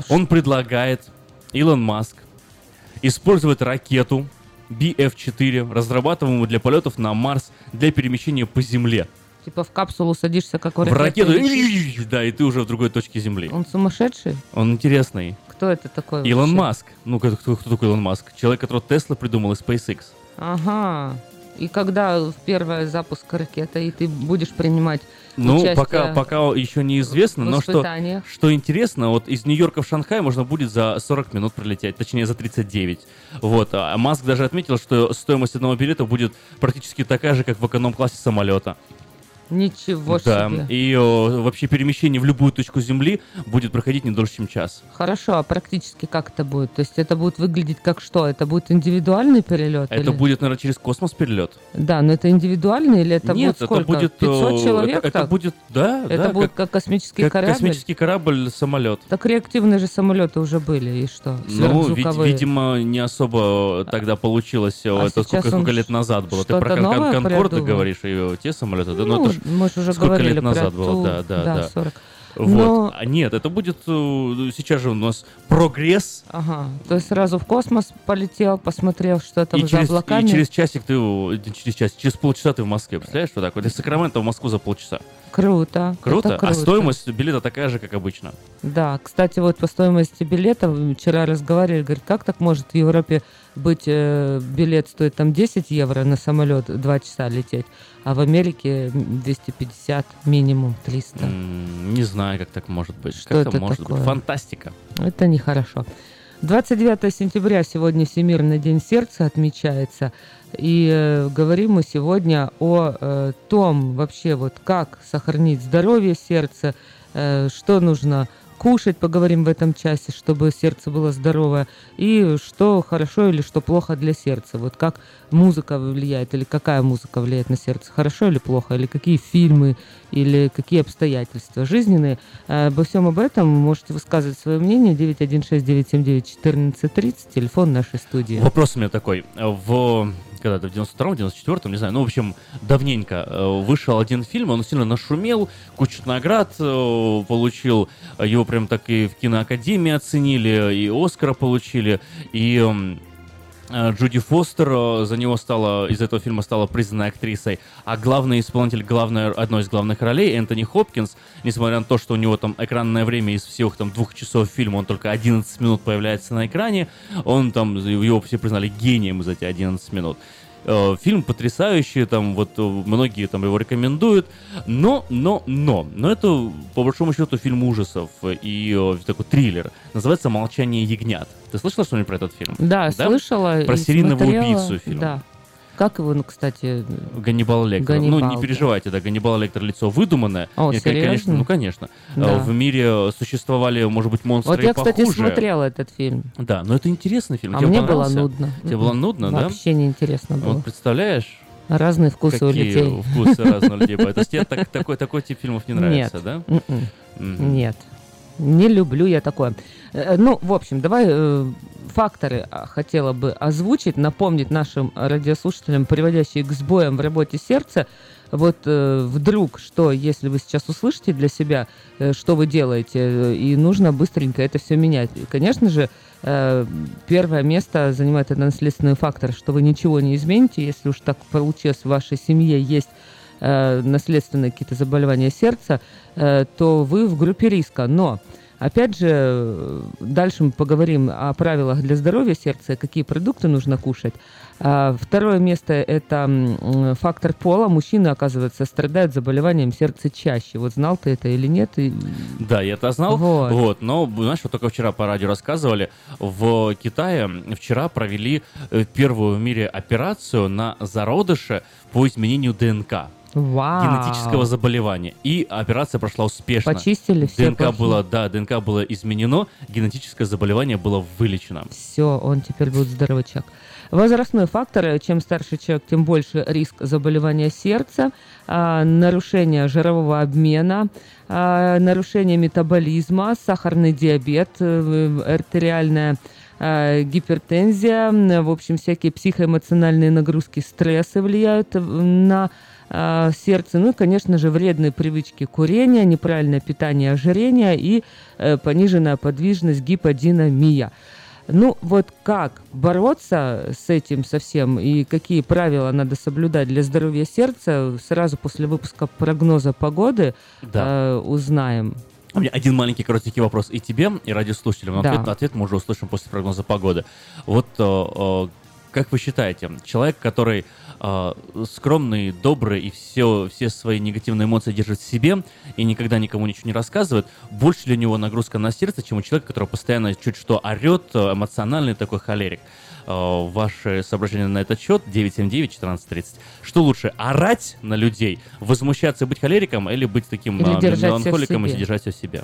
Он предлагает, Илон Маск, использовать ракету BF-4, разрабатываемую для полетов на Марс для перемещения по Земле. Типа в капсулу садишься, как у В ракету, да, и ты уже в другой точке Земли. Он сумасшедший? Он интересный. Кто это такой Илон вообще? Маск. Ну, кто, кто- кто такой Илон Маск? Человек, которого Тесла придумал и SpaceX. Ага. И когда в первый запуск ракеты, и ты будешь принимать Ну, пока, пока еще неизвестно, в но что, что интересно, вот из Нью-Йорка в Шанхай можно будет за 40 минут пролететь, точнее за 39. Вот, а Маск даже отметил, что стоимость одного билета будет практически такая же, как в эконом-классе самолета. Ничего Да, себе. и э, вообще перемещение в любую точку Земли будет проходить не дольше, чем час. Хорошо, а практически как это будет? То есть это будет выглядеть как что? Это будет индивидуальный перелет? Это или- будет, наверное, через космос перелет. Да, но это индивидуальный или это Нет, будет сколько? это будет... 500 э, человек? Это, это так? будет, да, Это да, будет как космический как корабль? космический корабль, самолет. Так реактивные же самолеты уже были, и что? Ну, вид- видимо, не особо тогда получилось. э, А это сколько, сколько лет назад было? Ты про кон- Конкорды придумал? говоришь, и э, те самолеты? Да, Ну, это ж мы ж уже сколько говорили лет назад про было? ту- Да, да, да, да. 40. Вот. Но- А нет, это будет э, сейчас же у нас прогресс. Ага, то есть сразу в космос полетел, посмотрел, что там И за через, облаками. и через часик ты, не через час, через полчаса ты в Москве, представляешь, что так? Вот из Сакрамента в Москву за полчаса. Круто. Круто? круто. А стоимость билета такая же, как обычно. Да, кстати, вот по стоимости билета вчера разговаривали, говорит, как так может в Европе быть э, билет стоит там 10 евро на самолет 2 часа лететь, а в Америке м, 250 минимум 300. М, Не знаю, как так может быть. Что как это может такое? быть? Фантастика. Это нехорошо. 29 сентября сегодня Всемирный день сердца отмечается. И э, говорим мы сегодня о э, том вообще вот как сохранить здоровье сердца, э, что нужно кушать, поговорим в этом часе, чтобы сердце было здоровое, и что хорошо или что плохо для сердца. Вот как музыка влияет, или какая музыка влияет на сердце, хорошо или плохо, или какие фильмы, или какие обстоятельства жизненные. Обо всем об этом можете высказывать свое мнение. 916-979-1430, телефон нашей студии. Вопрос у меня такой. В когда-то в 92-м, 94-м, не знаю, ну, в общем, давненько э, вышел один фильм, он сильно нашумел, кучу наград э, получил, его прям так и в киноакадемии оценили, и Оскара получили, и Джуди Фостер э, за него стала, из этого фильма стала признанной актрисой, а главный исполнитель главной, одной из главных ролей, Энтони Хопкинс, несмотря на то, что у него там экранное время из всех там двух часов фильма, он только 11 минут появляется на экране, он там, его все признали гением за эти 11 минут. Э, Фильм потрясающий, там вот э, многие там его рекомендуют, но, но, но, но это по большому счету фильм ужасов и э, такой триллер. Называется «Молчание ягнят». Ты слышала что-нибудь про этот фильм? Да, слышала. Про серийного смотрела. убийцу фильм. Да. Как его, ну, кстати... Ганнибал Лектор. Ганнибал, ну, не переживайте, да, Ганнибал Лектор лицо выдуманное. О, конечно, серьезно? ну, конечно. Да. Э, В мире существовали, может быть, монстры Вот я, и кстати, похуже. смотрела этот фильм. Да, но это интересный фильм. А Тебе мне было нудно. Тебе было М-м. нудно, да? Вообще неинтересно было. Вот представляешь? Разные вкусы у какие людей. вкусы разные у людей. То есть тебе так- такой, такой тип фильмов не нравится, Нет. да? М-м. Мгм. Нет. Не люблю я такое. Э, Ну, в общем, давай э, факторы а, хотела бы озвучить, напомнить нашим радиослушателям, приводящие к сбоям в работе сердца. Вот э, вдруг, что, если вы сейчас услышите для себя, э, что вы делаете, э, и нужно быстренько это все менять. И, конечно же, э, первое место занимает это наследственный фактор, что вы ничего не измените, если уж так получилось в вашей семье есть э, наследственные какие-то заболевания сердца, э, то вы в группе риска. Но, опять же, э, дальше мы поговорим о правилах для здоровья сердца, какие продукты нужно кушать. А второе место – это м, фактор пола. Мужчины, оказывается, страдают заболеванием сердца чаще. Вот знал ты это или нет? И- Да, я это знал. Вот. Вот. Но, знаешь, вот только вчера по радио рассказывали, в Китае вчера провели э, первую в мире операцию на зародыше по изменению ДНК. Вау. генетического заболевания. И операция прошла успешно. Почистили все ДНК плохие? было, да, ДНК было изменено, генетическое заболевание было вылечено. Все, он теперь будет здоровачок. Возрастной фактор. Чем старше человек, тем больше риск заболевания сердца, а, нарушение жирового обмена, а, нарушение метаболизма, сахарный диабет, э, артериальная а, гипертензия, в общем, всякие психоэмоциональные нагрузки, стрессы влияют э, на а, сердце, ну и, конечно же, вредные привычки курения, неправильное питание, ожирение и э, пониженная подвижность, гиподинамия. Ну вот как бороться с этим совсем и какие правила надо соблюдать для здоровья сердца, сразу после выпуска прогноза погоды Да. э, узнаем. У меня один маленький коротенький вопрос и тебе, и радиослушателям. Но Да. Ответ, ответ мы уже услышим после прогноза погоды. Вот э, э, как вы считаете, человек, который э, скромный, добрый и все, все свои негативные эмоции держит в себе и никогда никому ничего не рассказывает, больше для него нагрузка на сердце, чем у человека, который постоянно чуть что орет, э, эмоциональный такой холерик. Э, ваши соображения на этот счет 979-1430. Что лучше, орать на людей, возмущаться и быть холериком или быть таким Или э, меланхоликом и держать все в себе?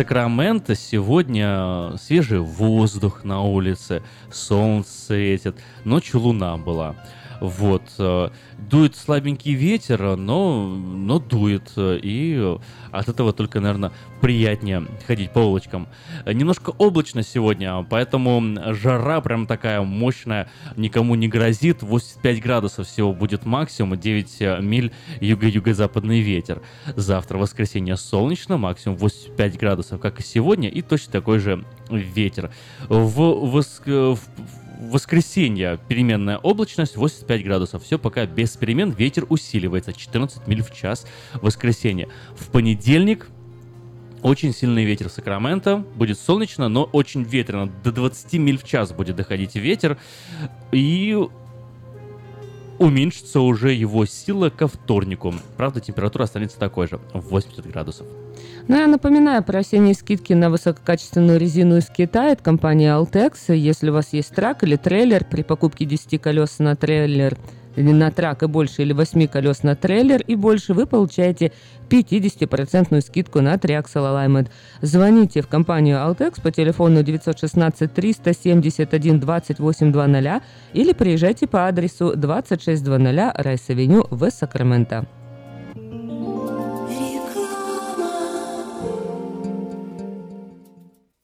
Сакраменто сегодня свежий воздух на улице, солнце светит, ночью луна была. Вот. э, Дует слабенький ветер, но, но дует. э, И от этого только, наверное, приятнее ходить по улочкам. Э, Немножко облачно сегодня, поэтому жара прям такая мощная, никому не грозит. 85 градусов всего будет максимум, 9 миль юго-юго-западный ветер. Завтра, воскресенье, солнечно, максимум 85 градусов, как и сегодня, и точно такой же ветер. В, воск- в- в воскресенье переменная облачность 85 градусов. Все пока без перемен. Ветер усиливается 14 миль в час. Воскресенье. В понедельник очень сильный ветер в Сакраменто. Будет солнечно, но очень ветрено. До 20 миль в час будет доходить ветер. И уменьшится уже его сила ко вторнику. Правда, температура останется такой же, 80 градусов. Ну, я напоминаю про осенние скидки на высококачественную резину из Китая от компании Altex. Если у вас есть трак или трейлер, при покупке 10 колес на трейлер или на трак и больше, или 8 колес на трейлер и больше, вы получаете 50% скидку на Triaxle Alignment. Звоните в компанию Altex по телефону 916 371 2800 или приезжайте по адресу 2600 Rice Avenue в Сакраменто.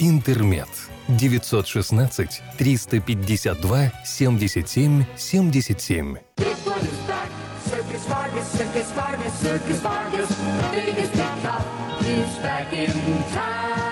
«Интермед». 916 352 77 77. Circus Vargas, Circus Vargas, Circus Vargas, the biggest big top is back in town.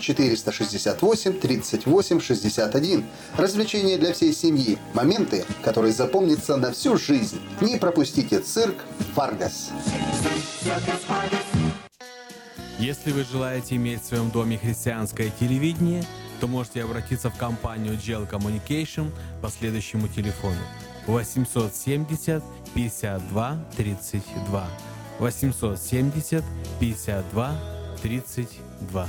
468 38 61. Развлечения для всей семьи. Моменты, которые запомнятся на всю жизнь. Не пропустите цирк Варгас. Если вы желаете иметь в своем доме христианское телевидение, то можете обратиться в компанию GL Communication по следующему телефону 870 52 32 870 52 32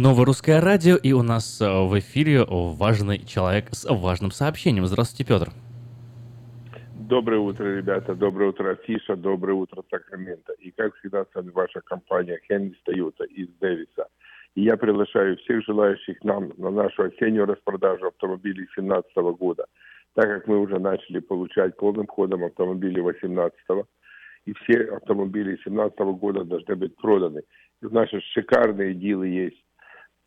Новое русское радио, и у нас э, в эфире важный человек с важным сообщением. Здравствуйте, Петр. Доброе утро, ребята. Доброе утро, Фиша. Доброе утро, Сакраменто. И, как всегда, с вами ваша компания Хенри Тойота из Дэвиса. И я приглашаю всех желающих нам на нашу осеннюю распродажу автомобилей 2017 года, так как мы уже начали получать полным ходом автомобили 2018 и все автомобили 2017 года должны быть проданы. И наши шикарные дилы есть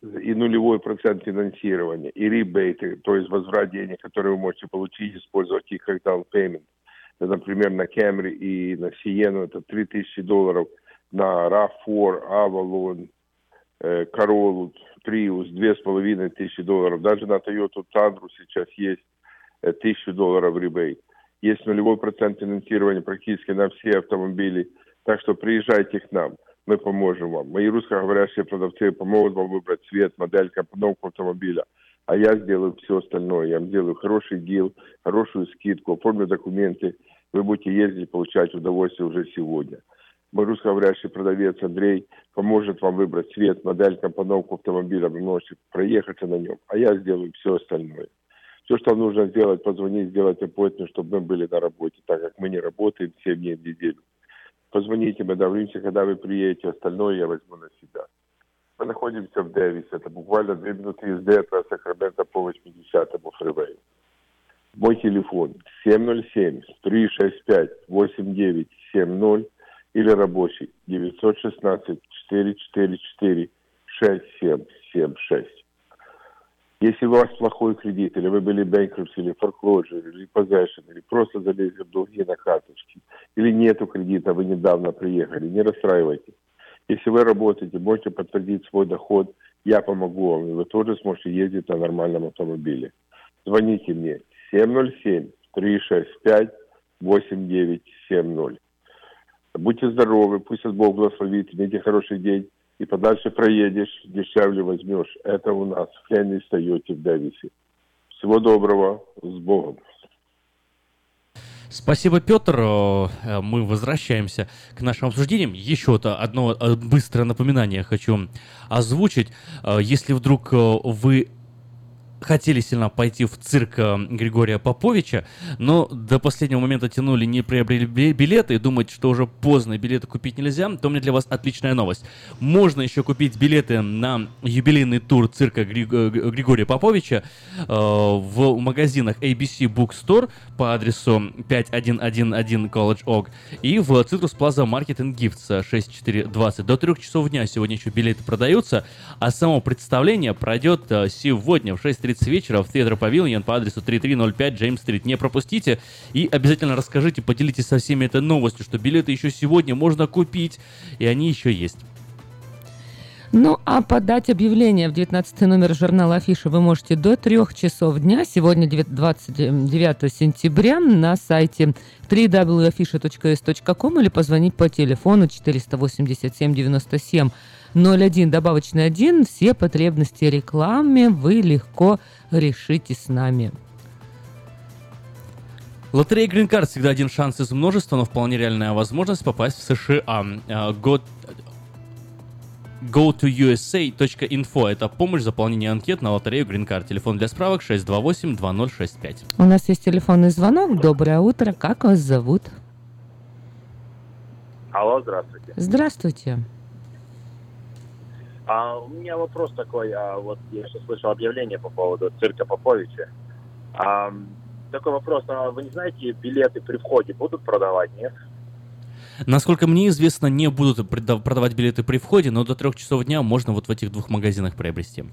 и нулевой процент финансирования, и ребейты, то есть возврат денег, которые вы можете получить, использовать их как down payment. Например, на Camry и на Sienna это 3000 долларов, на RAV4, Avalon, э, Corolla, Prius 2500 долларов. Даже на Toyota Tundra сейчас есть 1000 э, долларов ребейт. Есть нулевой процент финансирования практически на все автомобили. Так что приезжайте к нам мы поможем вам. Мои русскоговорящие продавцы помогут вам выбрать цвет, модель, компоновку автомобиля. А я сделаю все остальное. Я вам сделаю хороший дел, хорошую скидку, оформлю документы. Вы будете ездить, получать удовольствие уже сегодня. Мой русскоговорящий продавец Андрей поможет вам выбрать цвет, модель, компоновку автомобиля. Вы можете проехаться на нем. А я сделаю все остальное. Все, что нужно сделать, позвонить, сделать appointment, чтобы мы были на работе, так как мы не работаем 7 дней в неделю. Позвоните, мы договоримся, когда вы приедете, остальное я возьму на себя. Мы находимся в Дэвисе, это буквально две минуты езды от Сакрамента по 80-му фривею. Мой телефон 707-365-8970 или рабочий 916-444-6776. Если у вас плохой кредит, или вы были bankruptcy, или foreclosure, или possession, или просто залезли в долги на карточки, или нету кредита, вы недавно приехали, не расстраивайтесь. Если вы работаете, можете подтвердить свой доход, я помогу вам, и вы тоже сможете ездить на нормальном автомобиле. Звоните мне 707-365-8970. Будьте здоровы, пусть Бог благословит, имейте хороший день и подальше проедешь, дешевле возьмешь. Это у нас в Хенни Тойоте в Дэвисе. Всего доброго, с Богом. Спасибо, Петр. Э, мы возвращаемся к нашим обсуждениям. Еще одно э, быстрое напоминание хочу озвучить. Э, если вдруг вы хотели сильно пойти в цирк э, Григория Поповича, но до последнего момента тянули, не приобрели билеты и думать, что уже поздно билеты купить нельзя, то у меня для вас отличная новость. Можно еще купить билеты на юбилейный тур цирка Григория Поповича э, в магазинах ABC Bookstore по адресу 5111 College Oak и в Citrus Plaza Market and Gifts 6420. До 3 часов дня сегодня еще билеты продаются, а само представление пройдет э, сегодня в 6.30 6.30 вечера в Theatre Pavilion по адресу 3305 Джеймс-стрит. Не пропустите и обязательно расскажите, поделитесь со всеми этой новостью, что билеты еще сегодня можно купить, и они еще есть. Ну, а подать объявление в 19 номер журнала Афиша вы можете до 3 часов дня, сегодня 29 сентября, на сайте www.afisha.s.com или позвонить по телефону 487 97 01 добавочный 1. Все потребности рекламы вы легко решите с нами. Лотерея Green Card всегда один шанс из множества, но вполне реальная возможность попасть в США. Go, go to USA.info. Это помощь в заполнении анкет на лотерею Green Card. Телефон для справок 628-2065. У нас есть телефонный звонок. Доброе утро. Как вас зовут? Алло, здравствуйте. Здравствуйте. А у меня вопрос такой, а вот я сейчас слышал объявление по поводу цирка Поповича. А, такой вопрос, а вы не знаете, билеты при входе будут продавать, нет? Насколько мне известно, не будут продавать билеты при входе, но до трех часов дня можно вот в этих двух магазинах приобрести.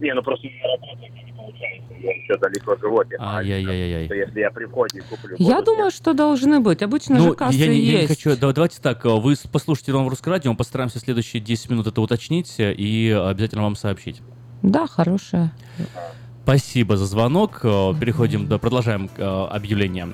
Не, ну просто я работаю, получается. Я еще далеко живу. Ай-яй-яй-яй. Если я при входе куплю... Я думаю, что должны быть. Обычно ну, же кассы я, не, есть. я не хочу... Да, давайте так, вы послушайте вам в русском радио, мы постараемся следующие 10 минут это уточнить и обязательно вам сообщить. Да, хорошая. Спасибо за звонок. Переходим, да, продолжаем объявление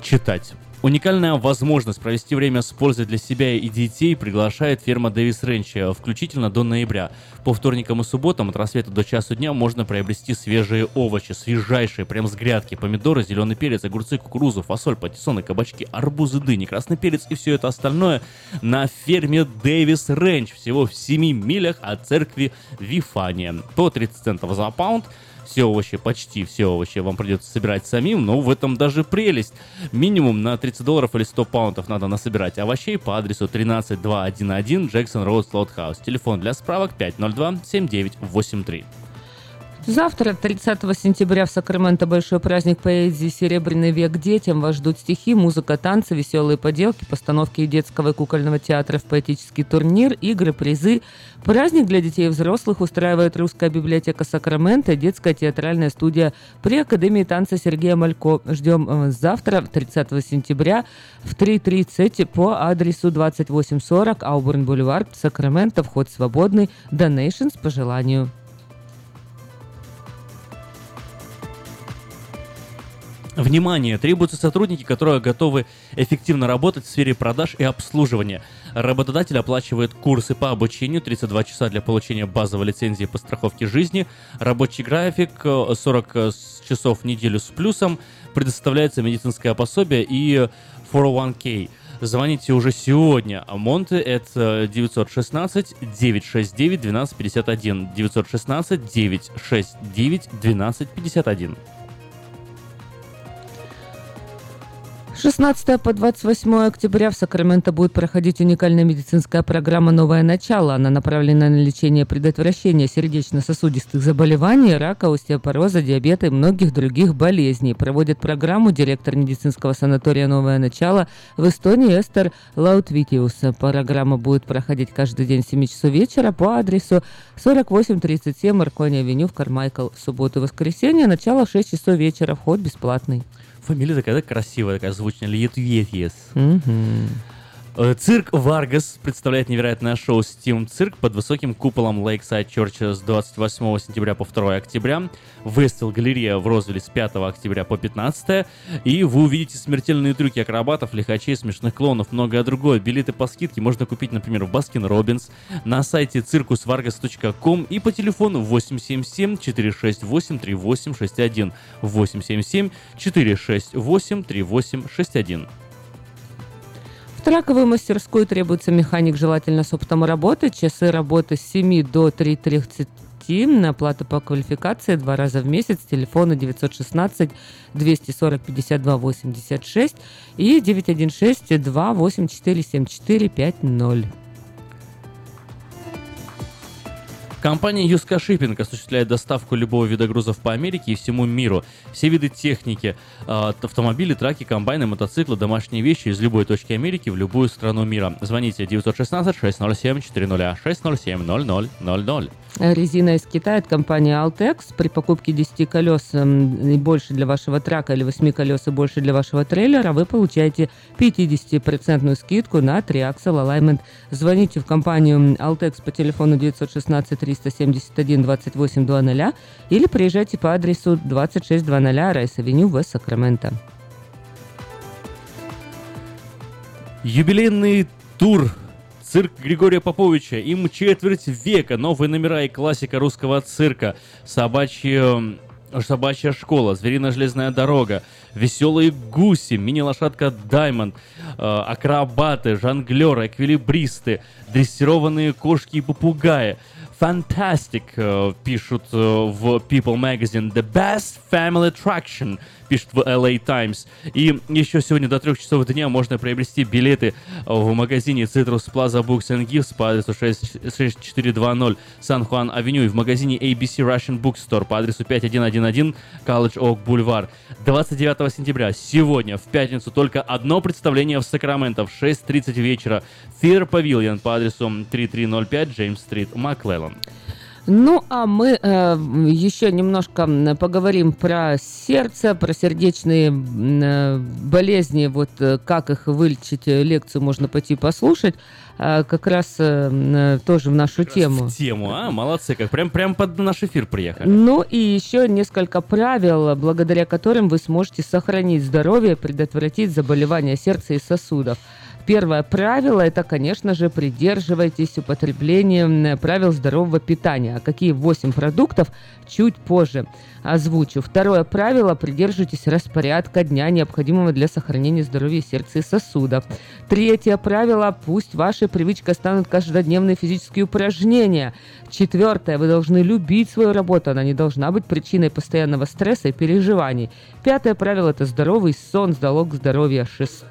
читать. Уникальная возможность провести время с пользой для себя и детей приглашает ферма Дэвис Рэнч, э, включительно до ноября. По вторникам и субботам от рассвета до часу дня можно приобрести свежие овощи, свежайшие, прям с грядки, помидоры, зеленый перец, огурцы, кукурузу, фасоль, патиссоны, кабачки, арбузы, дыни, красный перец и все это остальное на ферме Дэвис Рэнч, всего в 7 милях от церкви Вифания. По 30 центов за паунд все овощи, почти все овощи вам придется собирать самим, но в этом даже прелесть. Минимум на 30 долларов или 100 паунтов надо насобирать овощей по адресу 13211 Джексон Роуд Слотхаус. Телефон для справок 502-7983. Завтра, 30 сентября, в Сакраменто большой праздник поэзии «Серебряный век детям». Вас ждут стихи, музыка, танцы, веселые поделки, постановки детского и кукольного театра в поэтический турнир, игры, призы. Праздник для детей и взрослых устраивает Русская библиотека Сакрамента, детская театральная студия при Академии танца Сергея Малько. Ждем э, завтра, 30 сентября, в 3.30 по адресу 2840 Аубурн Бульвар, Сакраменто. Вход свободный. Donations по желанию. Внимание! Требуются сотрудники, которые готовы эффективно работать в сфере продаж и обслуживания. Работодатель оплачивает курсы по обучению 32 часа для получения базовой лицензии по страховке жизни. Рабочий график э, 40 часов в неделю с плюсом. Предоставляется медицинское пособие и 401k. Звоните уже сегодня. А это 916 969 1251. 916 969 1251. 16 по 28 октября в Сакраменто будет проходить уникальная медицинская программа «Новое начало». Она направлена на лечение предотвращения сердечно-сосудистых заболеваний, рака, остеопороза, диабета и многих других болезней. Проводит программу директор медицинского санатория «Новое начало» в Эстонии Эстер Лаутвитиус. Программа будет проходить каждый день с 7 часов вечера по адресу 4837 Маркони-авеню в Кармайкл. В субботу и воскресенье начало в 6 часов вечера. Вход бесплатный. Фамилия такая да, красивая, такая звучная. Лиетуетьес. Мгм. Э, Цирк Варгас представляет невероятное шоу Steam Цирк под высоким куполом Lakeside Church с 28 сентября по 2 октября. Westfield Galleria в Розвилле с 5 октября по 15. И вы увидите смертельные трюки акробатов, лихачей, смешных клоунов, многое другое. Билеты по скидке можно купить, например, в Baskin Robbins, на сайте circusvargas.com и по телефону 877-468-3861. 877-468-3861. В траковую мастерскую требуется механик, желательно с опытом работы. Часы работы с 7 до 3.30 на оплату по квалификации два раза в месяц. Телефоны 916 240 52 86 и 916 284 7450. Компания Юска Шиппинг осуществляет доставку любого вида грузов по Америке и всему миру. Все виды техники, э, автомобили, траки, комбайны, мотоциклы, домашние вещи из любой точки Америки в любую страну мира. Звоните 916-607-400, 607-0000. Резина из Китая от компании Altex. При покупке 10 колес м, и больше для вашего трака или 8 колес и больше для вашего трейлера вы получаете 50% скидку на Triaxle Alignment. Звоните в компанию Altex по телефону 916 371 28 00 или приезжайте по адресу 2600 Rice Avenue в Сакраменто. Юбилейный тур Цирк Григория Поповича. Им четверть века. Новые номера и классика русского цирка. Собачья Собачья школа, зверино-железная дорога, веселые гуси, мини-лошадка Даймонд, э, акробаты, жонглеры, эквилибристы, дрессированные кошки и попугаи. Fantastic, э, пишут э, в People Magazine. The best family attraction, пишет в LA Times. И еще сегодня до трех часов дня можно приобрести билеты в магазине Citrus Plaza Books and Gifts по адресу 6- 6420 Сан Хуан Авеню и в магазине ABC Russian Bookstore по адресу 5111 College Oak Boulevard. 29 сентября, сегодня, в пятницу, только одно представление в Сакраменто в 6.30 вечера. Theater Pavilion по адресу 3305 Джеймс Стрит, Маклеллан. Ну, а мы э, еще немножко поговорим про сердце, про сердечные э, болезни, вот э, как их вылечить, э, лекцию можно пойти послушать, А, как раз э, э, тоже в нашу тему. В тему, а? Молодцы, как прям, прям под наш эфир приехали. Ну и еще несколько правил, благодаря которым вы сможете сохранить здоровье, предотвратить заболевания сердца и сосудов. Первое правило – это, конечно же, придерживайтесь употребления правил здорового питания. А какие 8 продуктов чуть позже озвучу. Второе правило – придерживайтесь распорядка дня, необходимого для сохранения здоровья сердца и сосудов. Третье правило – пусть вашей привычкой станут каждодневные физические упражнения. Четвертое – вы должны любить свою работу, она не должна быть причиной постоянного стресса и переживаний. Пятое правило – это здоровый сон, залог здоровья. Шестое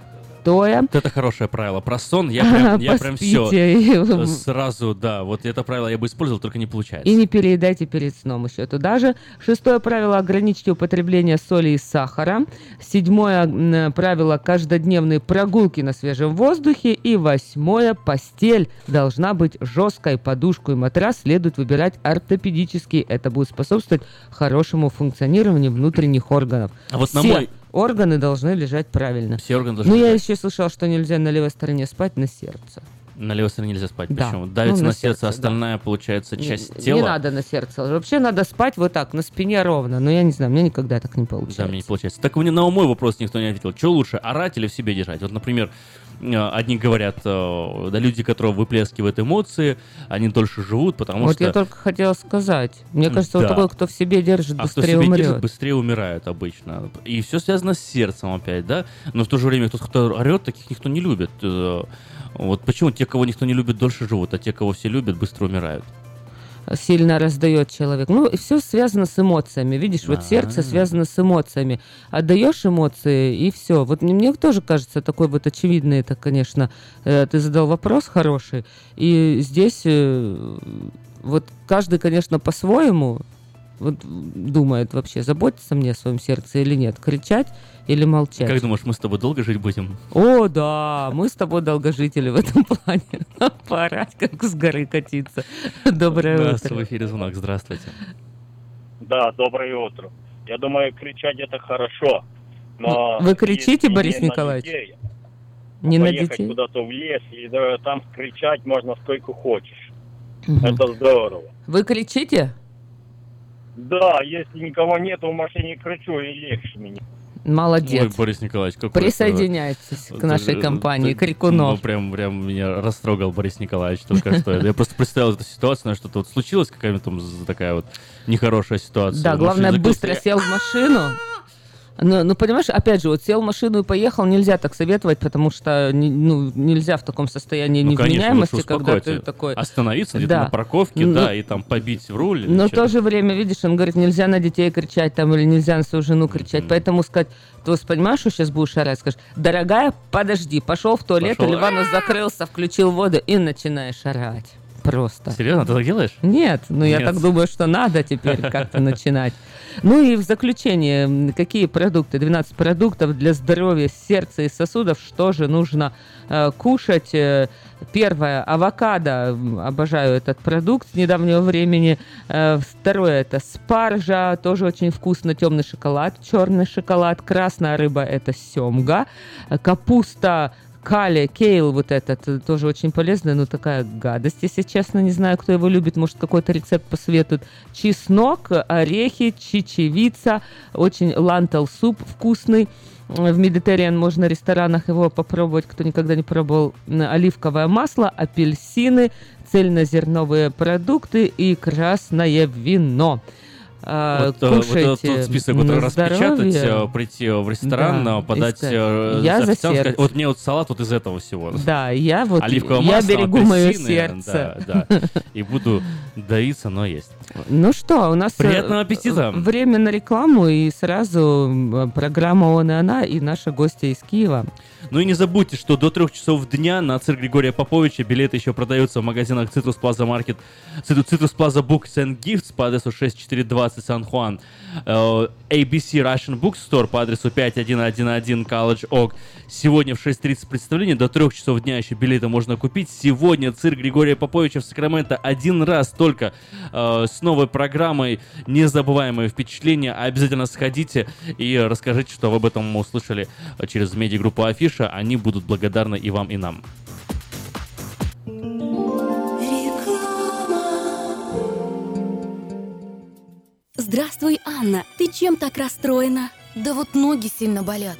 Вот это хорошее правило. Про сон я прям, я прям все сразу, да, вот это правило я бы использовал, только не получается. И не переедайте перед сном еще туда же. Шестое правило – ограничьте употребление соли и сахара. Седьмое правило – каждодневные прогулки на свежем воздухе. И восьмое – постель должна быть жесткой. Подушку и матрас следует выбирать ортопедически. Это будет способствовать хорошему функционированию внутренних органов. А вот на Все мой- органы должны лежать правильно. Все органы должны Ну, я еще слышал, что нельзя на левой стороне спать, на сердце. На левой стороне нельзя спать. Да. Почему? Давится Ну, на, на сердце, сердце, да. остальная, получается, Не- часть не, тела. надо на сердце. Вообще надо спать вот так, на спине ровно. Но я не знаю, мне никогда так не получается. Да, мне не получается. Так мне на мой вопрос никто не ответил. Что лучше, орать или в себе держать? Вот, например, одни говорят, э, да, люди, которые выплескивают эмоции, они дольше живут, потому вот что... я только хотела сказать. Мне кажется, вот Да. такой, кто в себе держит, А кто быстрее себя умрет. держит, быстрее умирают обычно. И все связано с сердцем опять, да? Но в то же время тот, кто орет, таких никто не любит. Э, Вот почему те, кого никто не любит, дольше живут, а те, кого все любят, быстро умирают. Сильно раздает человек. Ну, и все связано с эмоциями. Видишь, вот сердце А. связано с эмоциями. Отдаешь эмоции, и все. Вот мне, мне тоже кажется, такой вот очевидный, это, конечно, э, ты задал вопрос хороший. И здесь э, вот каждый, конечно, по-своему вот думает вообще, заботиться мне о своем сердце или нет, кричать или молчать. Как думаешь, мы с тобой долго жить будем? О, да, мы с тобой долгожители в этом плане. Поорать, как с горы катиться. Доброе утро. в эфире звонок. Здравствуйте. Да, доброе утро. Я думаю, кричать это хорошо. Но Вы кричите, Борис не на Николаевич? детей, Не на поехать детей? куда-то в лес, и да, там кричать можно сколько хочешь. Это здорово. Вы кричите? Да, если никого нет в машине, кричу, и легче мне. Молодец. Ой, Борис Николаевич, какой Присоединяйтесь это- к нашей это- компании Крикунов. Ну, прям, прям меня растрогал Борис Николаевич только что. Я просто представил эту ситуацию, знаешь, что-то вот случилось, какая-нибудь там такая вот нехорошая ситуация. Да, главное, быстро сел в машину. Ну, ну, понимаешь, опять же, вот сел в машину и поехал, нельзя так советовать, потому что ну, нельзя в таком состоянии Ну, конечно, невменяемости, лучше когда ты такой... Остановиться где-то Да. на парковке, Ну, да, и там побить в руль. Но в то же время, видишь, он говорит, нельзя на детей кричать там или нельзя на свою жену кричать. Поэтому сказать, ты понимаешь, что сейчас будешь орать? Скажешь, дорогая, подожди, пошел в туалет Пошел. или ванну закрылся, включил воду и начинаешь орать. Просто. Серьезно, ты так делаешь? Нет, ну я Нет. так думаю, что надо теперь как-то начинать. Ну и в заключение, какие продукты? 12 продуктов для здоровья сердца и сосудов. Что же нужно э, кушать? Э, Первое, авокадо. Обожаю этот продукт с недавнего времени. Э, Второе, это спаржа. Тоже очень вкусно. Темный шоколад, черный шоколад. Красная рыба, это семга. Капуста Кали, кейл вот этот, э, тоже очень полезный, но такая гадость, если честно, не знаю, кто его любит, может, какой-то рецепт посоветует. Чеснок, орехи, чечевица, очень лантал суп вкусный. В Медитериан можно в ресторанах его попробовать, кто никогда не пробовал. Оливковое масло, апельсины, цельнозерновые продукты и красное вино. А, Вот, э, вот Кушайте вот список вот на распечатать, здоровье. э, прийти в ресторан, Да, э, подать искать. Я за сказать, вот мне вот салат вот из этого всего. Да, я вот Оливковое я масло, берегу мое апельсины, сердце. Да, да. И буду давиться, но есть. Ну что, у нас э, Приятного аппетита. время на рекламу и сразу м, программа «Он и она» и наши гости из Киева. Ну и не забудьте, что до трех часов дня на цирк Григория Поповича билеты еще продаются в магазинах Citrus Plaza Market, Citrus Plaza Books and Gifts по адресу 6420 Сан-Хуан, э, ABC Russian Bookstore по адресу 5111 College Oak. Сегодня в 6.30 представление, до трех часов дня еще билеты можно купить. Сегодня цирк Григория Поповича в Сакраменто один раз только э, с новой программой «Незабываемые впечатления». Обязательно сходите и расскажите, что вы об этом услышали через медиагруппу Афиша. Они будут благодарны и вам, и нам. Здравствуй, Анна. Ты чем так расстроена? Да вот ноги сильно болят.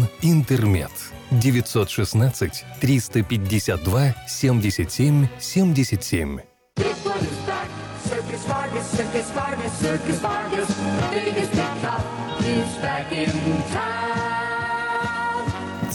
«Интермед». 916 352 77 77. Circus Vargas, Circus Vargas, Circus Vargas, the biggest big top is back in town.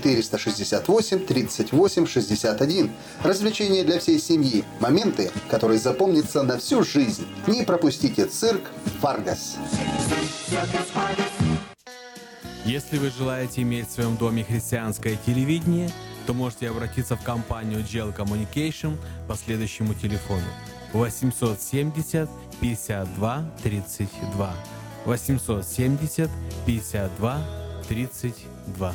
468 38 61. Развлечения для всей семьи. Моменты, которые запомнятся на всю жизнь. Не пропустите цирк Варгас. Если вы желаете иметь в своем доме христианское телевидение, то можете обратиться в компанию Gel Communication по следующему телефону 870 52 32 870 52 32.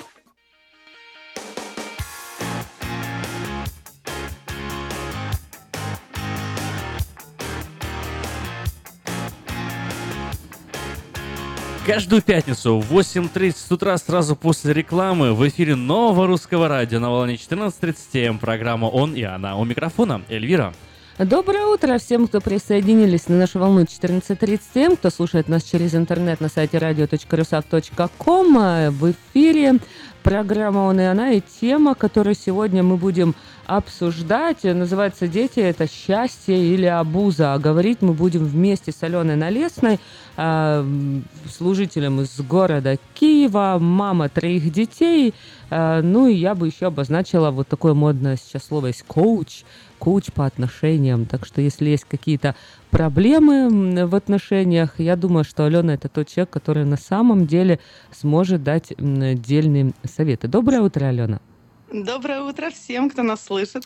Каждую пятницу в 8.30 утра сразу после рекламы в эфире нового русского радио на волне 14.30 м программа «Он и она». У микрофона Эльвира. Доброе утро всем, кто присоединились на нашу волну 14.30 М, кто слушает нас через интернет на сайте radio.rusak.com. В эфире программа «Он и она» и тема, которую сегодня мы будем обсуждать, называется «Дети – это счастье или абуза?». А говорить мы будем вместе с Аленой Налесной, а, служителем из города Киева, мама троих детей. А, Ну и я бы еще обозначила вот такое модное сейчас слово есть «коуч», коуч по отношениям. Так что если есть какие-то проблемы в отношениях, я думаю, что Алена это тот человек, который на самом деле сможет дать м, отдельные советы. Доброе утро, Алена. Доброе утро всем, кто нас слышит.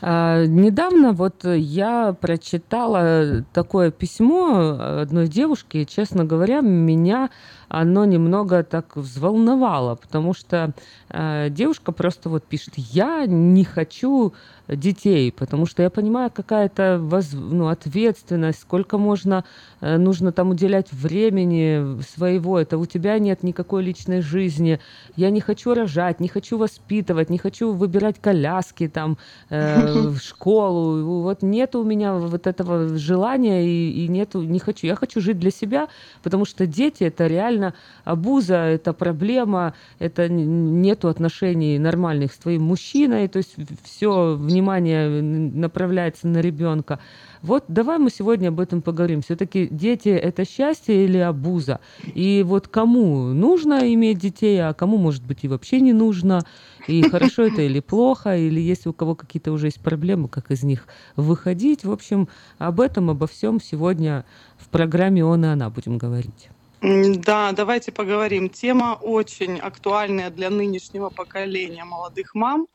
А, Недавно вот я прочитала такое письмо одной девушки, и, честно говоря, меня оно немного так взволновало, потому что э, девушка просто вот пишет, я не хочу детей, потому что я понимаю, какая это воз, ну, ответственность, сколько можно, э, нужно там уделять времени своего, это у тебя нет никакой личной жизни, я не хочу рожать, не хочу воспитывать, не хочу выбирать коляски там, э, в школу, вот нет у меня вот этого желания и, и нету, не хочу, я хочу жить для себя, потому что дети это реально обуза, это проблема, это нету отношений нормальных с твоим мужчиной, то есть все внимание направляется на ребенка. Вот давай мы сегодня об этом поговорим. Все-таки дети это счастье или обуза? И вот кому нужно иметь детей, а кому, может быть, и вообще не нужно? И хорошо это или плохо, или если у кого какие-то уже есть проблемы, как из них выходить. В общем, об этом, обо всем сегодня в программе «Он и она» будем говорить. Да, давайте поговорим. Тема очень актуальная для нынешнего поколения молодых мам.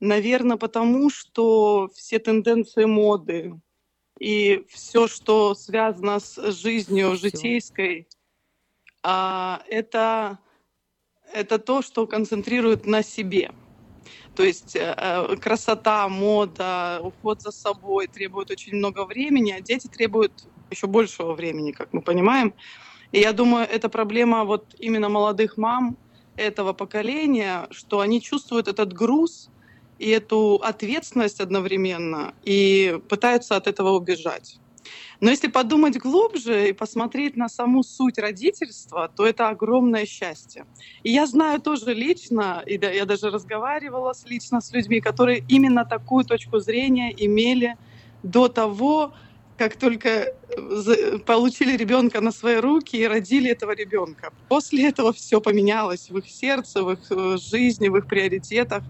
Наверное, потому что все тенденции моды, и все, что связано с жизнью житейской, а, это, это то, что концентрирует на себе. То есть э, э, красота, мода, уход за собой требуют очень много времени, а дети требуют еще большего времени, как мы понимаем. И я думаю, это проблема вот именно молодых мам этого поколения, что они чувствуют этот груз, и эту ответственность одновременно и пытаются от этого убежать. Но если подумать глубже и посмотреть на саму суть родительства, то это огромное счастье. И я знаю тоже лично, и я даже разговаривала лично с людьми, которые именно такую точку зрения имели до того, как только э, получили ребенка на свои руки и родили этого ребенка. После этого все поменялось в их сердце, в их э, жизни, в их приоритетах.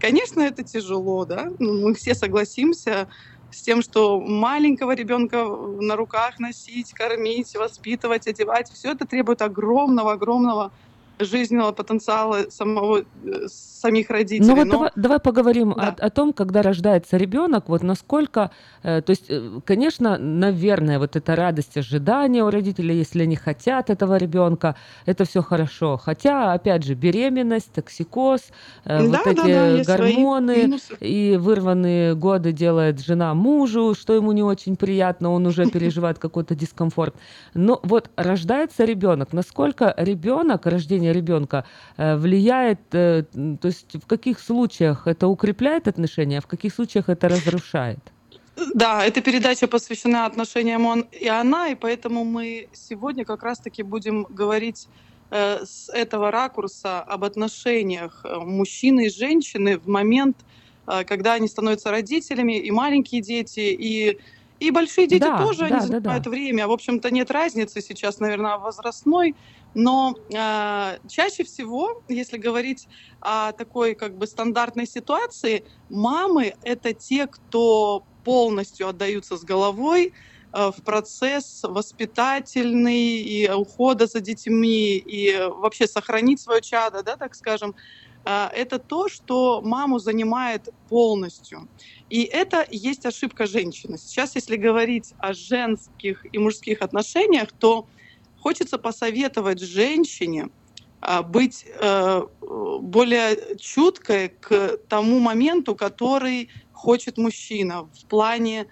Конечно, это тяжело, да, ну, мы все согласимся с тем, что маленького ребенка на руках носить, кормить, воспитывать, одевать, все это требует огромного-огромного жизненного потенциала самого, э, самих родителей. Ну вот Но... давай, давай поговорим да. о, о том, когда рождается ребенок, вот насколько, э, то есть, э, конечно, наверное, вот эта радость ожидания у родителей, если они хотят этого ребенка, это все хорошо. Хотя, опять же, беременность, токсикоз, э, да, вот эти да, да, гормоны и вырванные годы делает жена мужу, что ему не очень приятно, он уже переживает какой-то дискомфорт. Но вот рождается ребенок, насколько ребенок, рождение рождения ребенка э, влияет, э, то есть в каких случаях это укрепляет отношения, а в каких случаях это разрушает? Да, эта передача посвящена отношениям он и она, и поэтому мы сегодня как раз-таки будем говорить э, с этого ракурса об отношениях мужчины и женщины в момент, когда они становятся родителями, и маленькие дети, и и большие дети да, тоже, да, они занимают да, да. время. В общем-то, нет разницы сейчас, наверное, возрастной. Но э, чаще всего, если говорить о такой как бы стандартной ситуации, мамы это те, кто полностью отдаются с головой э, в процесс воспитательный и ухода за детьми и вообще сохранить свое чадо, да, так скажем. Э, это то, что маму занимает полностью. И это есть ошибка женщины. Сейчас, если говорить о женских и мужских отношениях, то Хочется посоветовать женщине а, быть э, более чуткой к тому моменту, который хочет мужчина в плане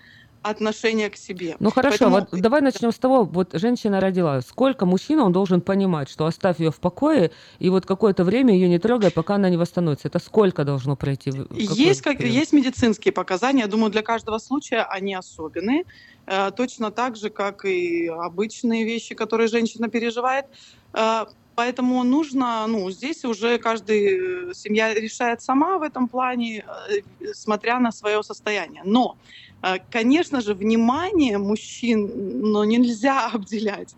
отношения к себе. Ну хорошо, Поэтому... вот давай начнем с того, вот женщина родила, сколько мужчина он должен понимать, что оставь ее в покое и вот какое-то время ее не трогай, пока она не восстановится. Это сколько должно пройти? Есть, как, есть медицинские показания, я думаю, для каждого случая они особенные, э, точно так же, как и обычные вещи, которые женщина переживает. Э, поэтому нужно, ну, здесь уже каждая семья решает сама в этом плане, э, смотря на свое состояние. Но конечно же, внимание мужчин ну, нельзя обделять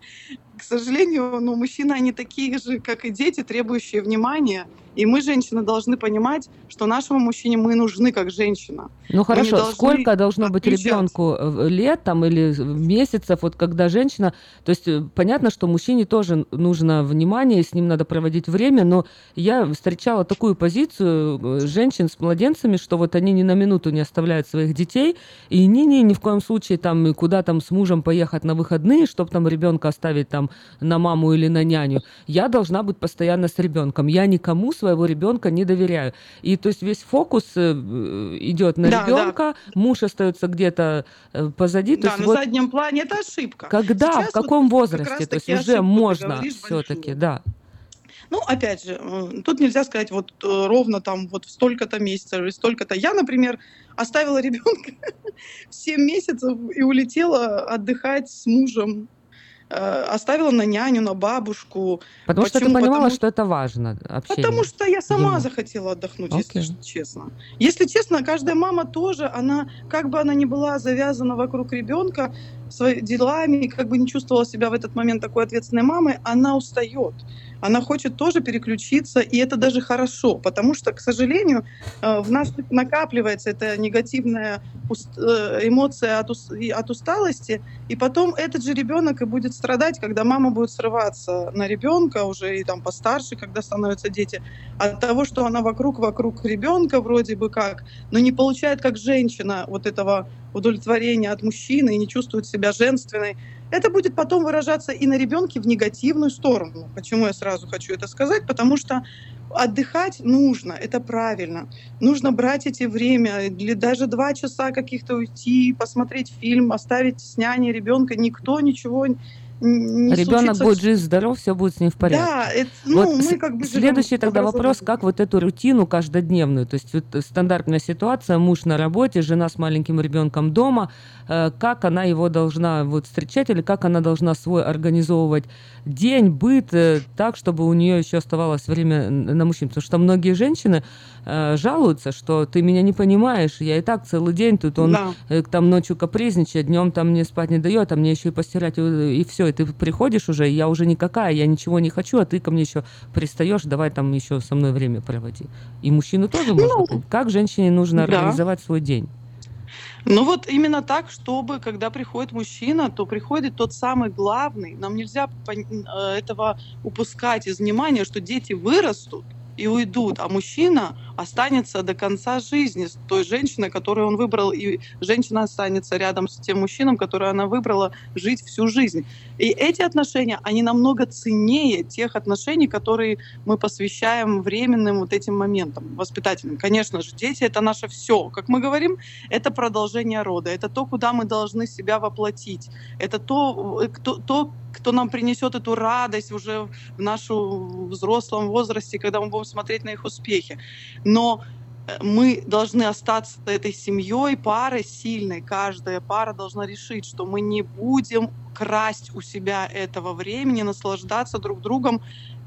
к сожалению, ну, мужчины, они такие же, как и дети, требующие внимания. И мы, женщины, должны понимать, что нашему мужчине мы нужны как женщина. Ну хорошо, должны сколько должно быть ребенку э, лет там или месяцев, вот когда женщина, то есть э, понятно, что мужчине тоже нужно внимание, с ним надо проводить время, но я встречала такую позицию э, женщин с младенцами, что вот они ни на минуту не оставляют своих детей, И не-не, ни в коем случае там и куда там с мужем поехать на выходные, чтобы там ребенка оставить там на маму или на няню. Я должна быть постоянно с ребенком. Я никому своего ребенка не доверяю. И то есть весь фокус э, идет на Да, да. ребенка, муж остается где-то э, позади. То Да, есть на вот заднем плане это ошибка. когда, Сейчас в каком вот возрасте, то есть уже можно все-таки, да. Ну, опять же, тут нельзя сказать вот э, ровно там вот столько-то месяцев или столько-то. Я, например, оставила ребенка в 7 месяцев и улетела отдыхать с мужем. Э, Оставила на няню, на бабушку. Потому что ты Почему? понимала, Потому что это важно, общение. Потому что я сама Ему. захотела отдохнуть, Окей. если честно. Если честно, каждая мама тоже, она, как бы она ни была завязана вокруг ребенка своими делами, как бы не чувствовала себя в этот момент такой ответственной мамой, она устает. Она хочет тоже переключиться, и это даже хорошо, потому что, к сожалению, э, в нас накапливается эта негативная э, эмоция от, от усталости, и потом этот же ребенок и будет страдать, когда мама будет срываться на ребенка уже и там постарше, когда становятся дети, от того, что она вокруг вокруг ребенка вроде бы как, но не получает как женщина вот этого удовлетворения от мужчины и не чувствует себя женственной. Это будет потом выражаться и на ребенке в негативную сторону. Почему я сразу хочу это сказать? Потому что отдыхать нужно, это правильно. Нужно брать эти время, или даже два часа каких-то уйти, посмотреть фильм, оставить с няней ребенка. Никто ничего не Ребенок случится будет жив, здоров, все будет с ним в порядке. Да, это, ну, Вот мы как бы следующий тогда вопрос, как вот эту рутину каждодневную, то есть вот стандартная ситуация, муж на работе, жена с маленьким ребенком дома, э, как она его должна вот встречать или как она должна свой организовывать день, быт э, так, чтобы у нее еще оставалось время на мужчин, потому что многие женщины э, жалуются, что ты меня не понимаешь, я и так целый день тут он Да. э, там ночью капризничает, днем там мне спать не дает, а мне еще и постирать, и, и все, и ты приходишь уже, и я уже никакая, я ничего не хочу, а ты ко мне еще пристаешь, давай там еще со мной время проводи. И мужчину тоже можно. Как женщине нужно да. организовать свой день? Ну вот именно так, чтобы, когда приходит мужчина, то приходит тот самый главный. Нам нельзя э, этого упускать из внимания, что дети вырастут и уйдут, а мужчина останется до конца жизни с той женщиной, которую он выбрал, и женщина останется рядом с тем мужчином, который она выбрала жить всю жизнь. И эти отношения, они намного ценнее тех отношений, которые мы посвящаем временным вот этим моментам воспитательным. Конечно же, дети — это наше все. Как мы говорим, это продолжение рода, это то, куда мы должны себя воплотить, это то, э, кто, то кто нам принесет эту радость уже в нашу взрослом возрасте, когда мы будем смотреть на их успехи. Но э, мы должны остаться этой семьей, парой сильной. Каждая пара должна решить, что мы не будем красть у себя этого времени, наслаждаться друг другом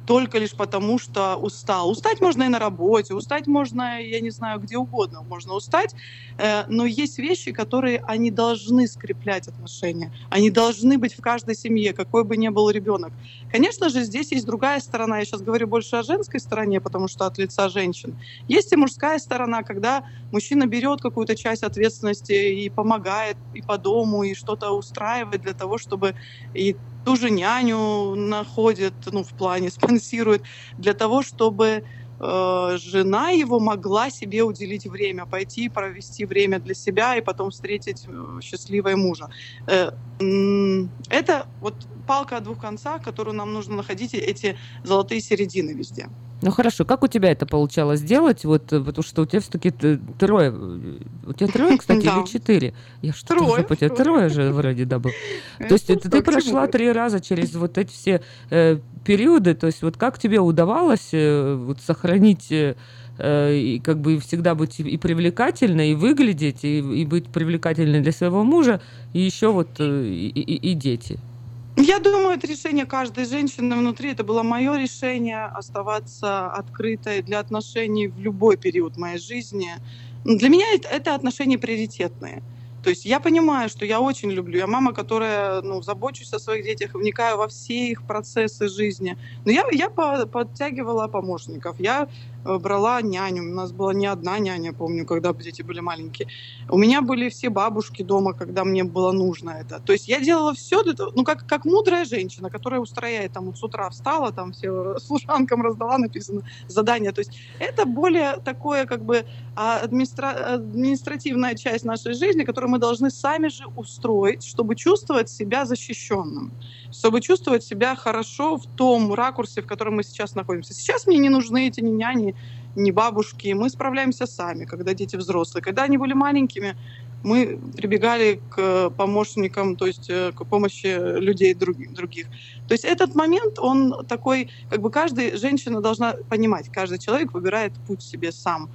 только лишь потому, что устал. Устать можно и на работе, устать можно, я не знаю, где угодно можно устать, э, но есть вещи, которые они должны скреплять отношения. Они должны быть в каждой семье, какой бы ни был ребенок. Конечно же, здесь есть другая сторона. Я сейчас говорю больше о женской стороне, потому что от лица женщин. Есть и мужская сторона, когда мужчина берет какую-то часть ответственности и помогает и по дому, и что-то устраивает для того, чтобы и ту же няню находит, ну, в плане спонсирует, для того, чтобы э, жена его могла себе уделить время, пойти провести время для себя и потом встретить э, счастливого мужа. Э, это вот палка о двух концах, которую нам нужно находить, эти золотые середины везде. Ну хорошо, как у тебя это получалось сделать? Вот, э, потому что у тебя все-таки трое. э, У тебя трое, кстати, или четыре? Я что-то Трое, по тебе трое. же вроде да был. То есть Ну ты, что, прошла три раза через вот эти все э, периоды. То есть вот как тебе удавалось вот сохранить и как бы всегда быть и- привлекательной, и выглядеть, и, и быть привлекательной для своего мужа, и еще вот и, и- и дети. Я думаю, это решение каждой женщины внутри. Это было мое решение оставаться открытой для отношений в любой период моей жизни. Для меня это, отношения приоритетные. То есть я понимаю, что я очень люблю. Я мама, которая ну, забочусь о своих детях, вникаю во все их процессы жизни. Но я, я по- подтягивала помощников. Я брала няню. У нас была не одна няня, помню, когда дети были маленькие. У меня были все бабушки дома, когда мне было нужно это. То есть я делала все для того, ну, как, как мудрая женщина, которая устрояет, там, вот с утра встала, там, все служанкам раздала, написано, задание. То есть это более такое, как бы, а, администра... административная часть нашей жизни, которую мы должны сами же устроить, чтобы чувствовать себя защищенным чтобы чувствовать себя хорошо в том ракурсе, в котором мы сейчас находимся. Сейчас мне не нужны эти ни няни, ни бабушки. Мы справляемся сами, когда дети взрослые. Когда они были маленькими, мы прибегали к помощникам, то есть э, к помощи людей других. То есть этот момент, он такой, как бы каждая женщина должна понимать, каждый человек выбирает путь себе сам.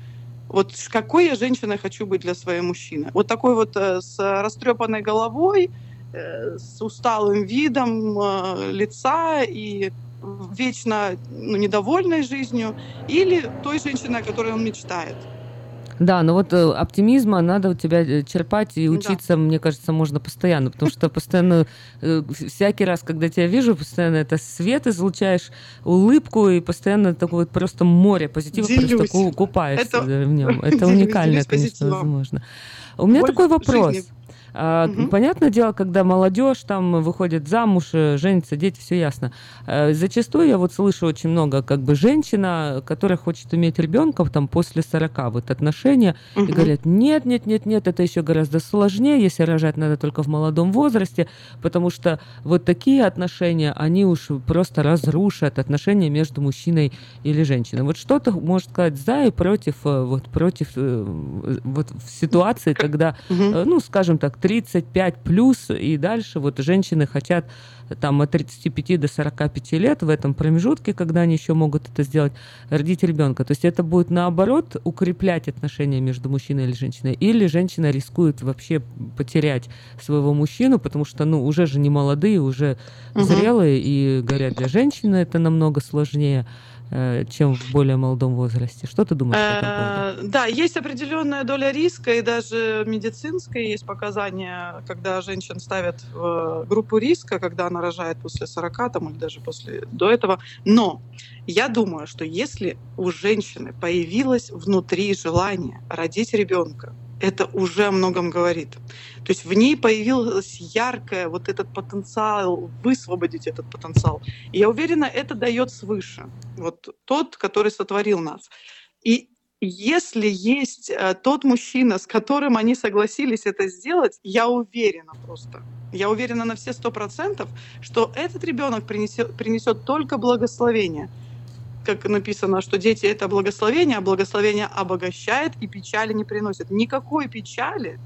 Вот какой я женщиной хочу быть для своей мужчины. Вот такой вот э, с растрепанной головой, с усталым видом э, лица и вечно ну, недовольной жизнью, или той женщиной, о которой он мечтает. Да, но вот э, оптимизма надо у тебя черпать и учиться, да. мне кажется, можно постоянно, потому что постоянно, всякий раз, когда тебя вижу, постоянно это свет излучаешь, улыбку, и постоянно такое вот просто море позитива, делюсь. просто купаешься это... в нем. Это уникально, конечно, возможно. У меня такой вопрос. Жизни Угу. Понятное дело, когда молодежь там выходит замуж, э, женится, дети, все ясно. Э, зачастую я вот слышу очень много, как бы женщина, которая хочет иметь ребенка там после 40, вот отношения, угу. и говорят, нет, нет, нет, нет, это еще гораздо сложнее, если рожать надо только в молодом возрасте, потому что вот такие отношения, они уж просто разрушат отношения между мужчиной или женщиной. Вот что ты можешь сказать за и против, вот против вот в ситуации, когда, угу. ну, скажем так, 35 плюс и дальше вот женщины хотят там от 35 до 45 лет в этом промежутке, когда они еще могут это сделать, родить ребенка. То есть это будет наоборот укреплять отношения между мужчиной и женщиной. Или женщина рискует вообще потерять своего мужчину, потому что ну уже же не молодые, уже угу. зрелые, и говорят, для женщины это намного сложнее. Э, чем в более молодом возрасте. Что ты думаешь по этому поводу? Э, да, есть определенная доля риска, и даже медицинская есть показания, когда женщин ставят в группу риска, когда она рожает после 40 там, или даже после до этого. Но я думаю, что если у женщины появилось внутри желание родить ребенка, это уже о многом говорит. То есть в ней появилась яркая вот этот потенциал, высвободить этот потенциал. И я уверена, это дает свыше. Вот тот, который сотворил нас. И если есть э, тот мужчина, с которым они согласились это сделать, я уверена просто, я уверена на все сто процентов, что этот ребенок принесет, принесет только благословение как написано, что дети это благословение, а благословение обогащает и печали не приносит. Никакой печали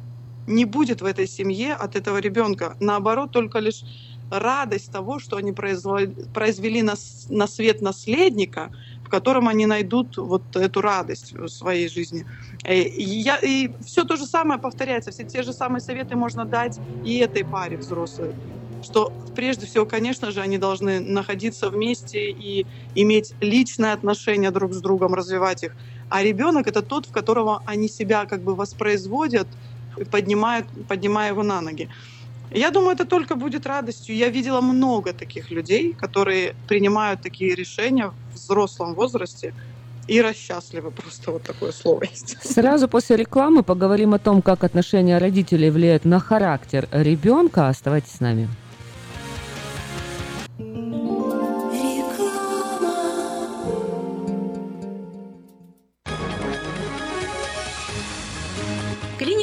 не будет в этой семье от этого ребенка. Наоборот, только лишь радость того, что они произвели на, свет наследника, в котором они найдут вот эту радость в своей жизни. Э, и, я, и все то же самое повторяется, все те же самые советы можно дать и этой паре взрослой что прежде всего, конечно же, они должны находиться вместе и иметь личные отношения друг с другом, развивать их. А ребенок это тот, в которого они себя как бы воспроизводят, поднимают, поднимая его на ноги. Я думаю, это только будет радостью. Я видела много таких людей, которые принимают такие решения в взрослом возрасте и рассчастливы. Просто вот такое слово есть. Сразу после рекламы поговорим о том, как отношения родителей влияют на характер ребенка. Оставайтесь с нами. клинике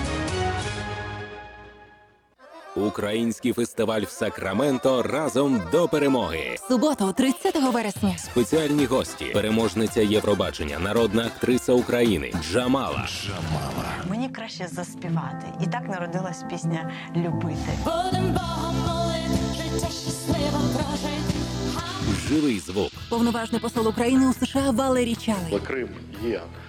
Український фестиваль в Сакраменто разом до перемоги. Суботу, 30 вересня. Спеціальні гості, переможниця Євробачення, народна актриса України Джамала. Джамала. Мені краще заспівати. І так народилась пісня Любити. Волим Богом життя. Живий звук. Повноважний посол України у США Валерій Чалий. Крим є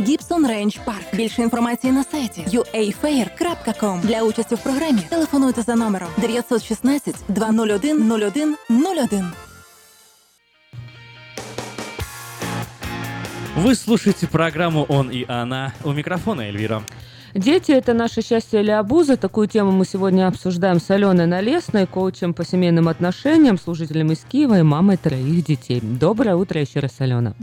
Гібсон Рейндж Парк. Більше інформації на сайті uafair.com. Для участі в програмі телефонуйте за номером 916 201 01 01. Вы слушаете программу «Он и она». У микрофона Эльвира. Дети – это наше счастье или обуза. Такую тему мы сегодня обсуждаем с Аленой Налесной, коучем по семейным отношениям, служителем из Киева и мамой троих детей. Доброе утро еще раз, Алена.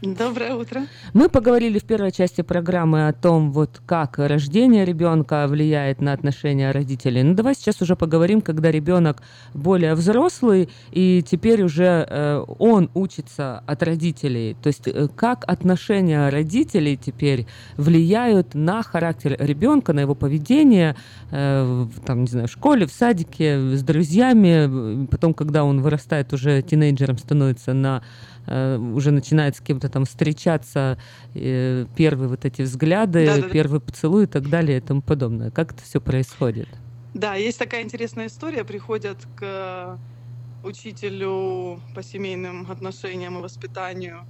Доброе утро. Мы поговорили в первой части программы о том, вот как рождение ребенка влияет на отношения родителей. Ну давай сейчас уже поговорим, когда ребенок более взрослый и теперь уже э, он учится от родителей. То есть э, как отношения родителей теперь влияют на характер ребенка, на его поведение, э, в, там не знаю, в школе, в садике, с друзьями. Потом, когда он вырастает уже тинейджером, становится на уже начинает с кем-то там встречаться, э, первые вот эти взгляды, Да-да-да. первый поцелуй и так далее и тому подобное. Как это все происходит? Да, есть такая интересная история. Приходят к учителю по семейным отношениям и воспитанию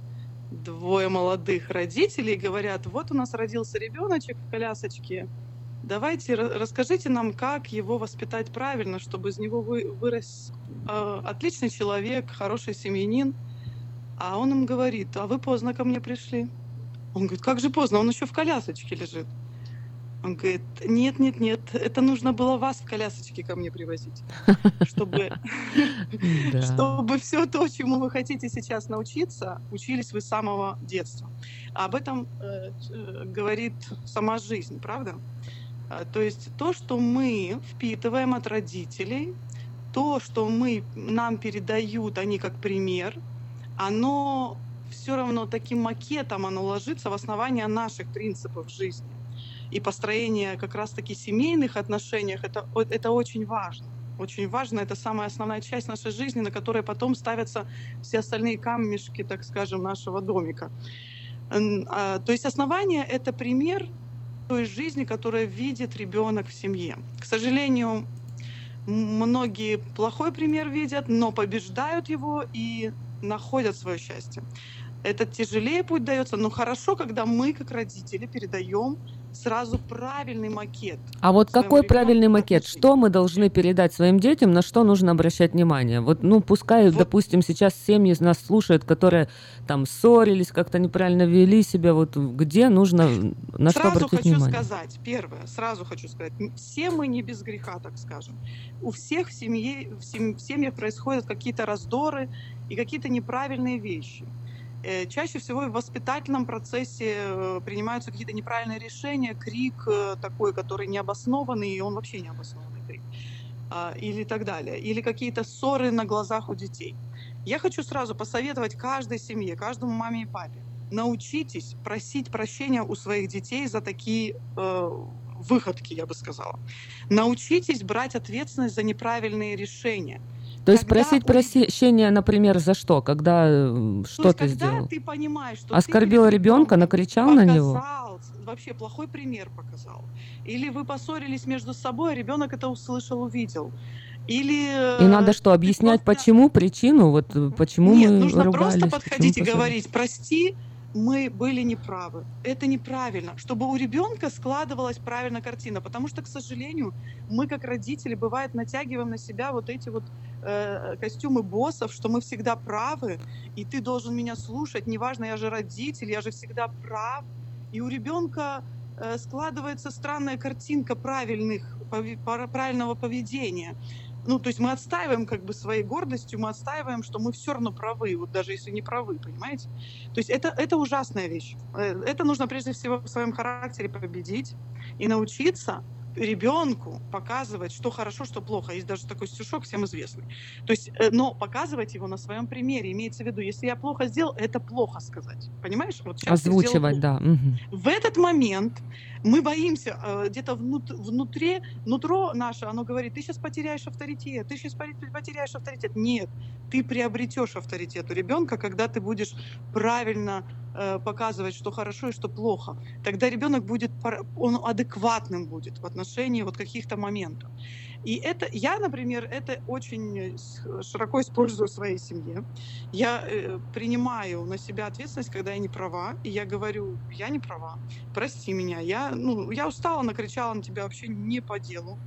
двое молодых родителей и говорят, вот у нас родился ребеночек в колясочке, давайте ра- расскажите нам, как его воспитать правильно, чтобы из него вы- вырос э, отличный человек, хороший семьянин. А он им говорит, а вы поздно ко мне пришли. Он говорит, как же поздно, он еще в колясочке лежит. Он говорит, нет, нет, нет, это нужно было вас в колясочке ко мне привозить, чтобы, чтобы все то, чему вы хотите сейчас научиться, учились вы с самого детства. А об этом э, э, говорит сама жизнь, правда? А, То есть то, что мы впитываем от родителей, то, что мы, нам передают они как пример, оно все равно таким макетом оно ложится в основание наших принципов жизни. И построение как раз-таки семейных отношениях это, это очень важно. Очень важно, это самая основная часть нашей жизни, на которой потом ставятся все остальные камешки, так скажем, нашего домика. А, То есть основание — это пример той жизни, которую видит ребенок в семье. К сожалению, многие плохой пример видят, но побеждают его и находят свое счастье. Это тяжелее путь дается, но хорошо, когда мы, как родители, передаем сразу правильный макет. А вот какой правильный макет? Что мы должны передать своим детям, на что нужно обращать внимание? Вот, ну, пускай, допустим, сейчас семьи нас слушают, которые там ссорились, как-то неправильно вели себя, вот где нужно, на что сразу обратить хочу внимание? сказать, первое, сразу хочу сказать, все мы не без греха, так скажем. У всех в, семье, в, сем- в семьях происходят какие-то раздоры и какие-то неправильные вещи. Э, Чаще всего в воспитательном процессе э, принимаются какие-то неправильные решения, крик э, такой, который необоснованный, и он вообще необоснованный крик, а, или так далее, или какие-то ссоры на глазах у детей. Я хочу сразу посоветовать каждой семье, каждому маме и папе, научитесь просить прощения у своих детей за такие выходки, я бы сказала. Научитесь брать ответственность за неправильные решения. То есть Когда просить прощения, например, за что? Когда э, То что есть, ты когда сделал? ты понимаешь, что Оскорбил ты ребенка, накричал на него? показал, вообще плохой пример показал. Или вы поссорились между собой, а ребенок это услышал, увидел. Или И надо что, объяснять, почему, причину, вот э, почему Нет, мы нужно ругались? просто подходить и говорить, прости, мы были неправы. Это неправильно. Чтобы у ребенка складывалась правильная картина. Потому что, к сожалению, мы как родители, бывает, натягиваем на себя вот эти вот э, костюмы боссов, что мы всегда правы, и ты должен меня слушать, неважно, я же родитель, я же всегда прав. И у ребенка э, складывается странная картинка правильных, пара- правильного поведения. Ну, то есть мы отстаиваем как бы своей гордостью, мы отстаиваем, что мы все равно правы, вот даже если не правы, понимаете? То есть это, это ужасная вещь. Э, Это нужно прежде всего в своем характере победить и научиться ребенку показывать, что хорошо, что плохо. Есть даже такой стишок, всем известный. То есть, э, но показывать его на своем примере. Имеется в виду, если я плохо сделал, это плохо сказать. Понимаешь? Вот сделал Озвучивать, да. мгм. В этот момент мы боимся, э, где-то внут- внутри, нутро наше, оно говорит, ты сейчас потеряешь авторитет, ты сейчас потеряешь авторитет. Нет, ты приобретешь авторитет у ребенка, когда ты будешь правильно э, показывать, что хорошо и что плохо. Тогда ребенок будет, он адекватным будет в отношении вот каких-то моментов. И это, я, например, это очень широко использую в своей семье. Я э, принимаю на себя ответственность, когда я не права, и я говорю, я не права, прости меня, я, ну, я устала, накричала на тебя вообще не по делу.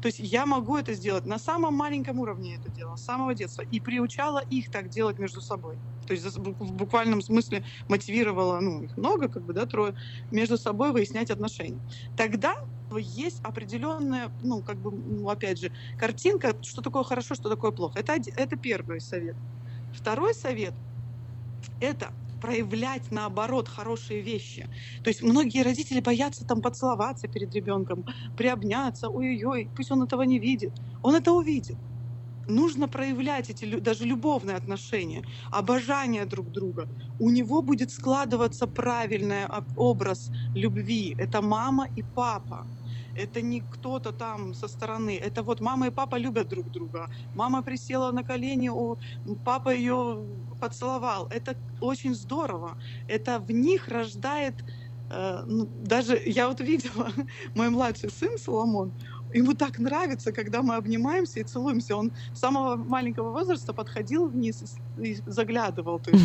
То есть я могу это сделать на самом маленьком уровне это делала, с самого детства, и приучала их так делать между собой. То есть в буквальном смысле мотивировала, ну, их много, как бы, да, трое, между собой выяснять отношения. Тогда есть определенная, ну, как бы, ну, опять же, картинка, что такое хорошо, что такое плохо. Это, это первый совет. Второй совет – это проявлять наоборот хорошие вещи. То есть многие родители боятся там поцеловаться перед ребенком, приобняться, ой-ой-ой, пусть он этого не видит. Он это увидит. Нужно проявлять эти даже любовные отношения, обожание друг друга. У него будет складываться правильный об- образ любви. Это мама и папа. Это не кто-то там со стороны. Это вот мама и папа любят друг друга. Мама присела на колени, у папа ее поцеловал. Это очень здорово. Это в них рождает э, ну, даже я вот видела, мой младший сын Соломон, ему так нравится, когда мы обнимаемся и целуемся. Он с самого маленького возраста подходил вниз и заглядывал. То есть,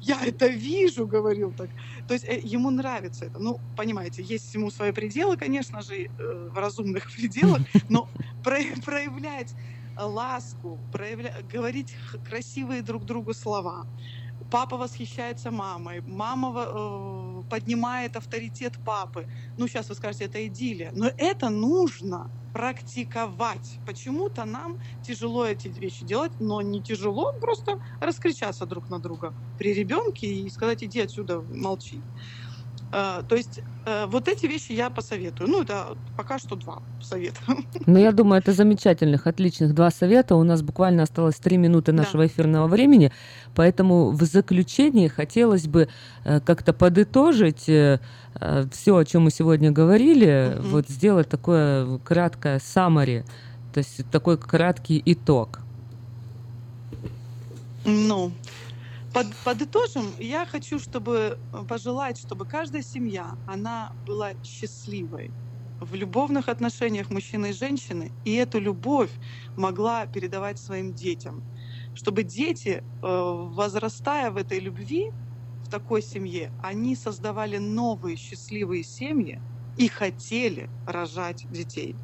я это вижу, говорил так. То есть э, ему нравится это. Ну, понимаете, есть всему свои пределы, конечно же, э, в разумных пределах, но про- проявлять ласку, проявля... говорить красивые друг другу слова. Папа восхищается мамой, мама э, поднимает авторитет папы. Ну, сейчас вы скажете, это идиллия. Но это нужно практиковать. Почему-то нам тяжело эти вещи делать, но не тяжело просто раскричаться друг на друга при ребенке и сказать, иди отсюда, молчи. Э, То есть э, вот эти вещи я посоветую. Ну, это пока что два совета. Ну, я думаю, это замечательных, отличных два совета. У нас буквально осталось три минуты нашего эфирного времени, поэтому в заключении хотелось бы э, как-то подытожить все, о чем мы сегодня говорили, Мгм. вот сделать такое краткое summary, то есть такой краткий итог. Ну, под, подытожим, я хочу, чтобы э, пожелать, чтобы каждая семья, она была счастливой в любовных отношениях мужчины и женщины, и эту любовь могла передавать своим детям. Чтобы дети, э, возрастая в этой любви, в такой семье, они создавали новые счастливые семьи и хотели рожать детей.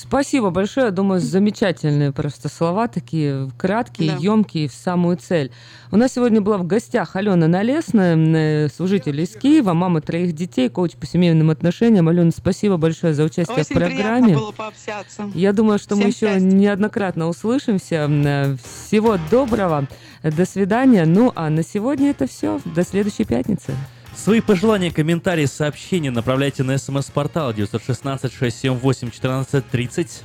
Спасибо большое. Я думаю, замечательные просто слова, такие краткие, Да. емкие, в самую цель. У нас сегодня была в гостях Алена Налесная, м, служитель из Киева, мама троих детей, коуч по семейным отношениям. Алена, спасибо большое за участие Очень в программе. было пообщаться. Я думаю, что мы Всем еще счастья. неоднократно услышимся. Э, Всего доброго. До свидания. Ну, а на сегодня это все. До следующей пятницы. Свои пожелания, комментарии, сообщения направляйте на смс-портал 916 678 1430.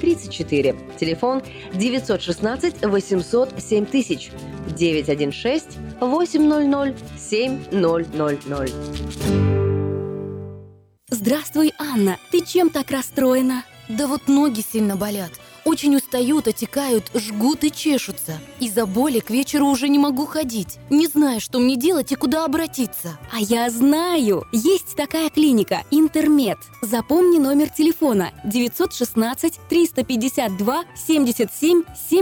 34. Телефон 916 800 7000 916 800 7000. Здравствуй, Анна. Ты чем так расстроена? Да вот ноги сильно болят. Очень устают, отекают, жгут и чешутся. Из-за боли к вечеру уже не могу ходить. Не знаю, что мне делать и куда обратиться. А я знаю! Есть такая клиника «Интермед». Запомни номер телефона 916 352 77 7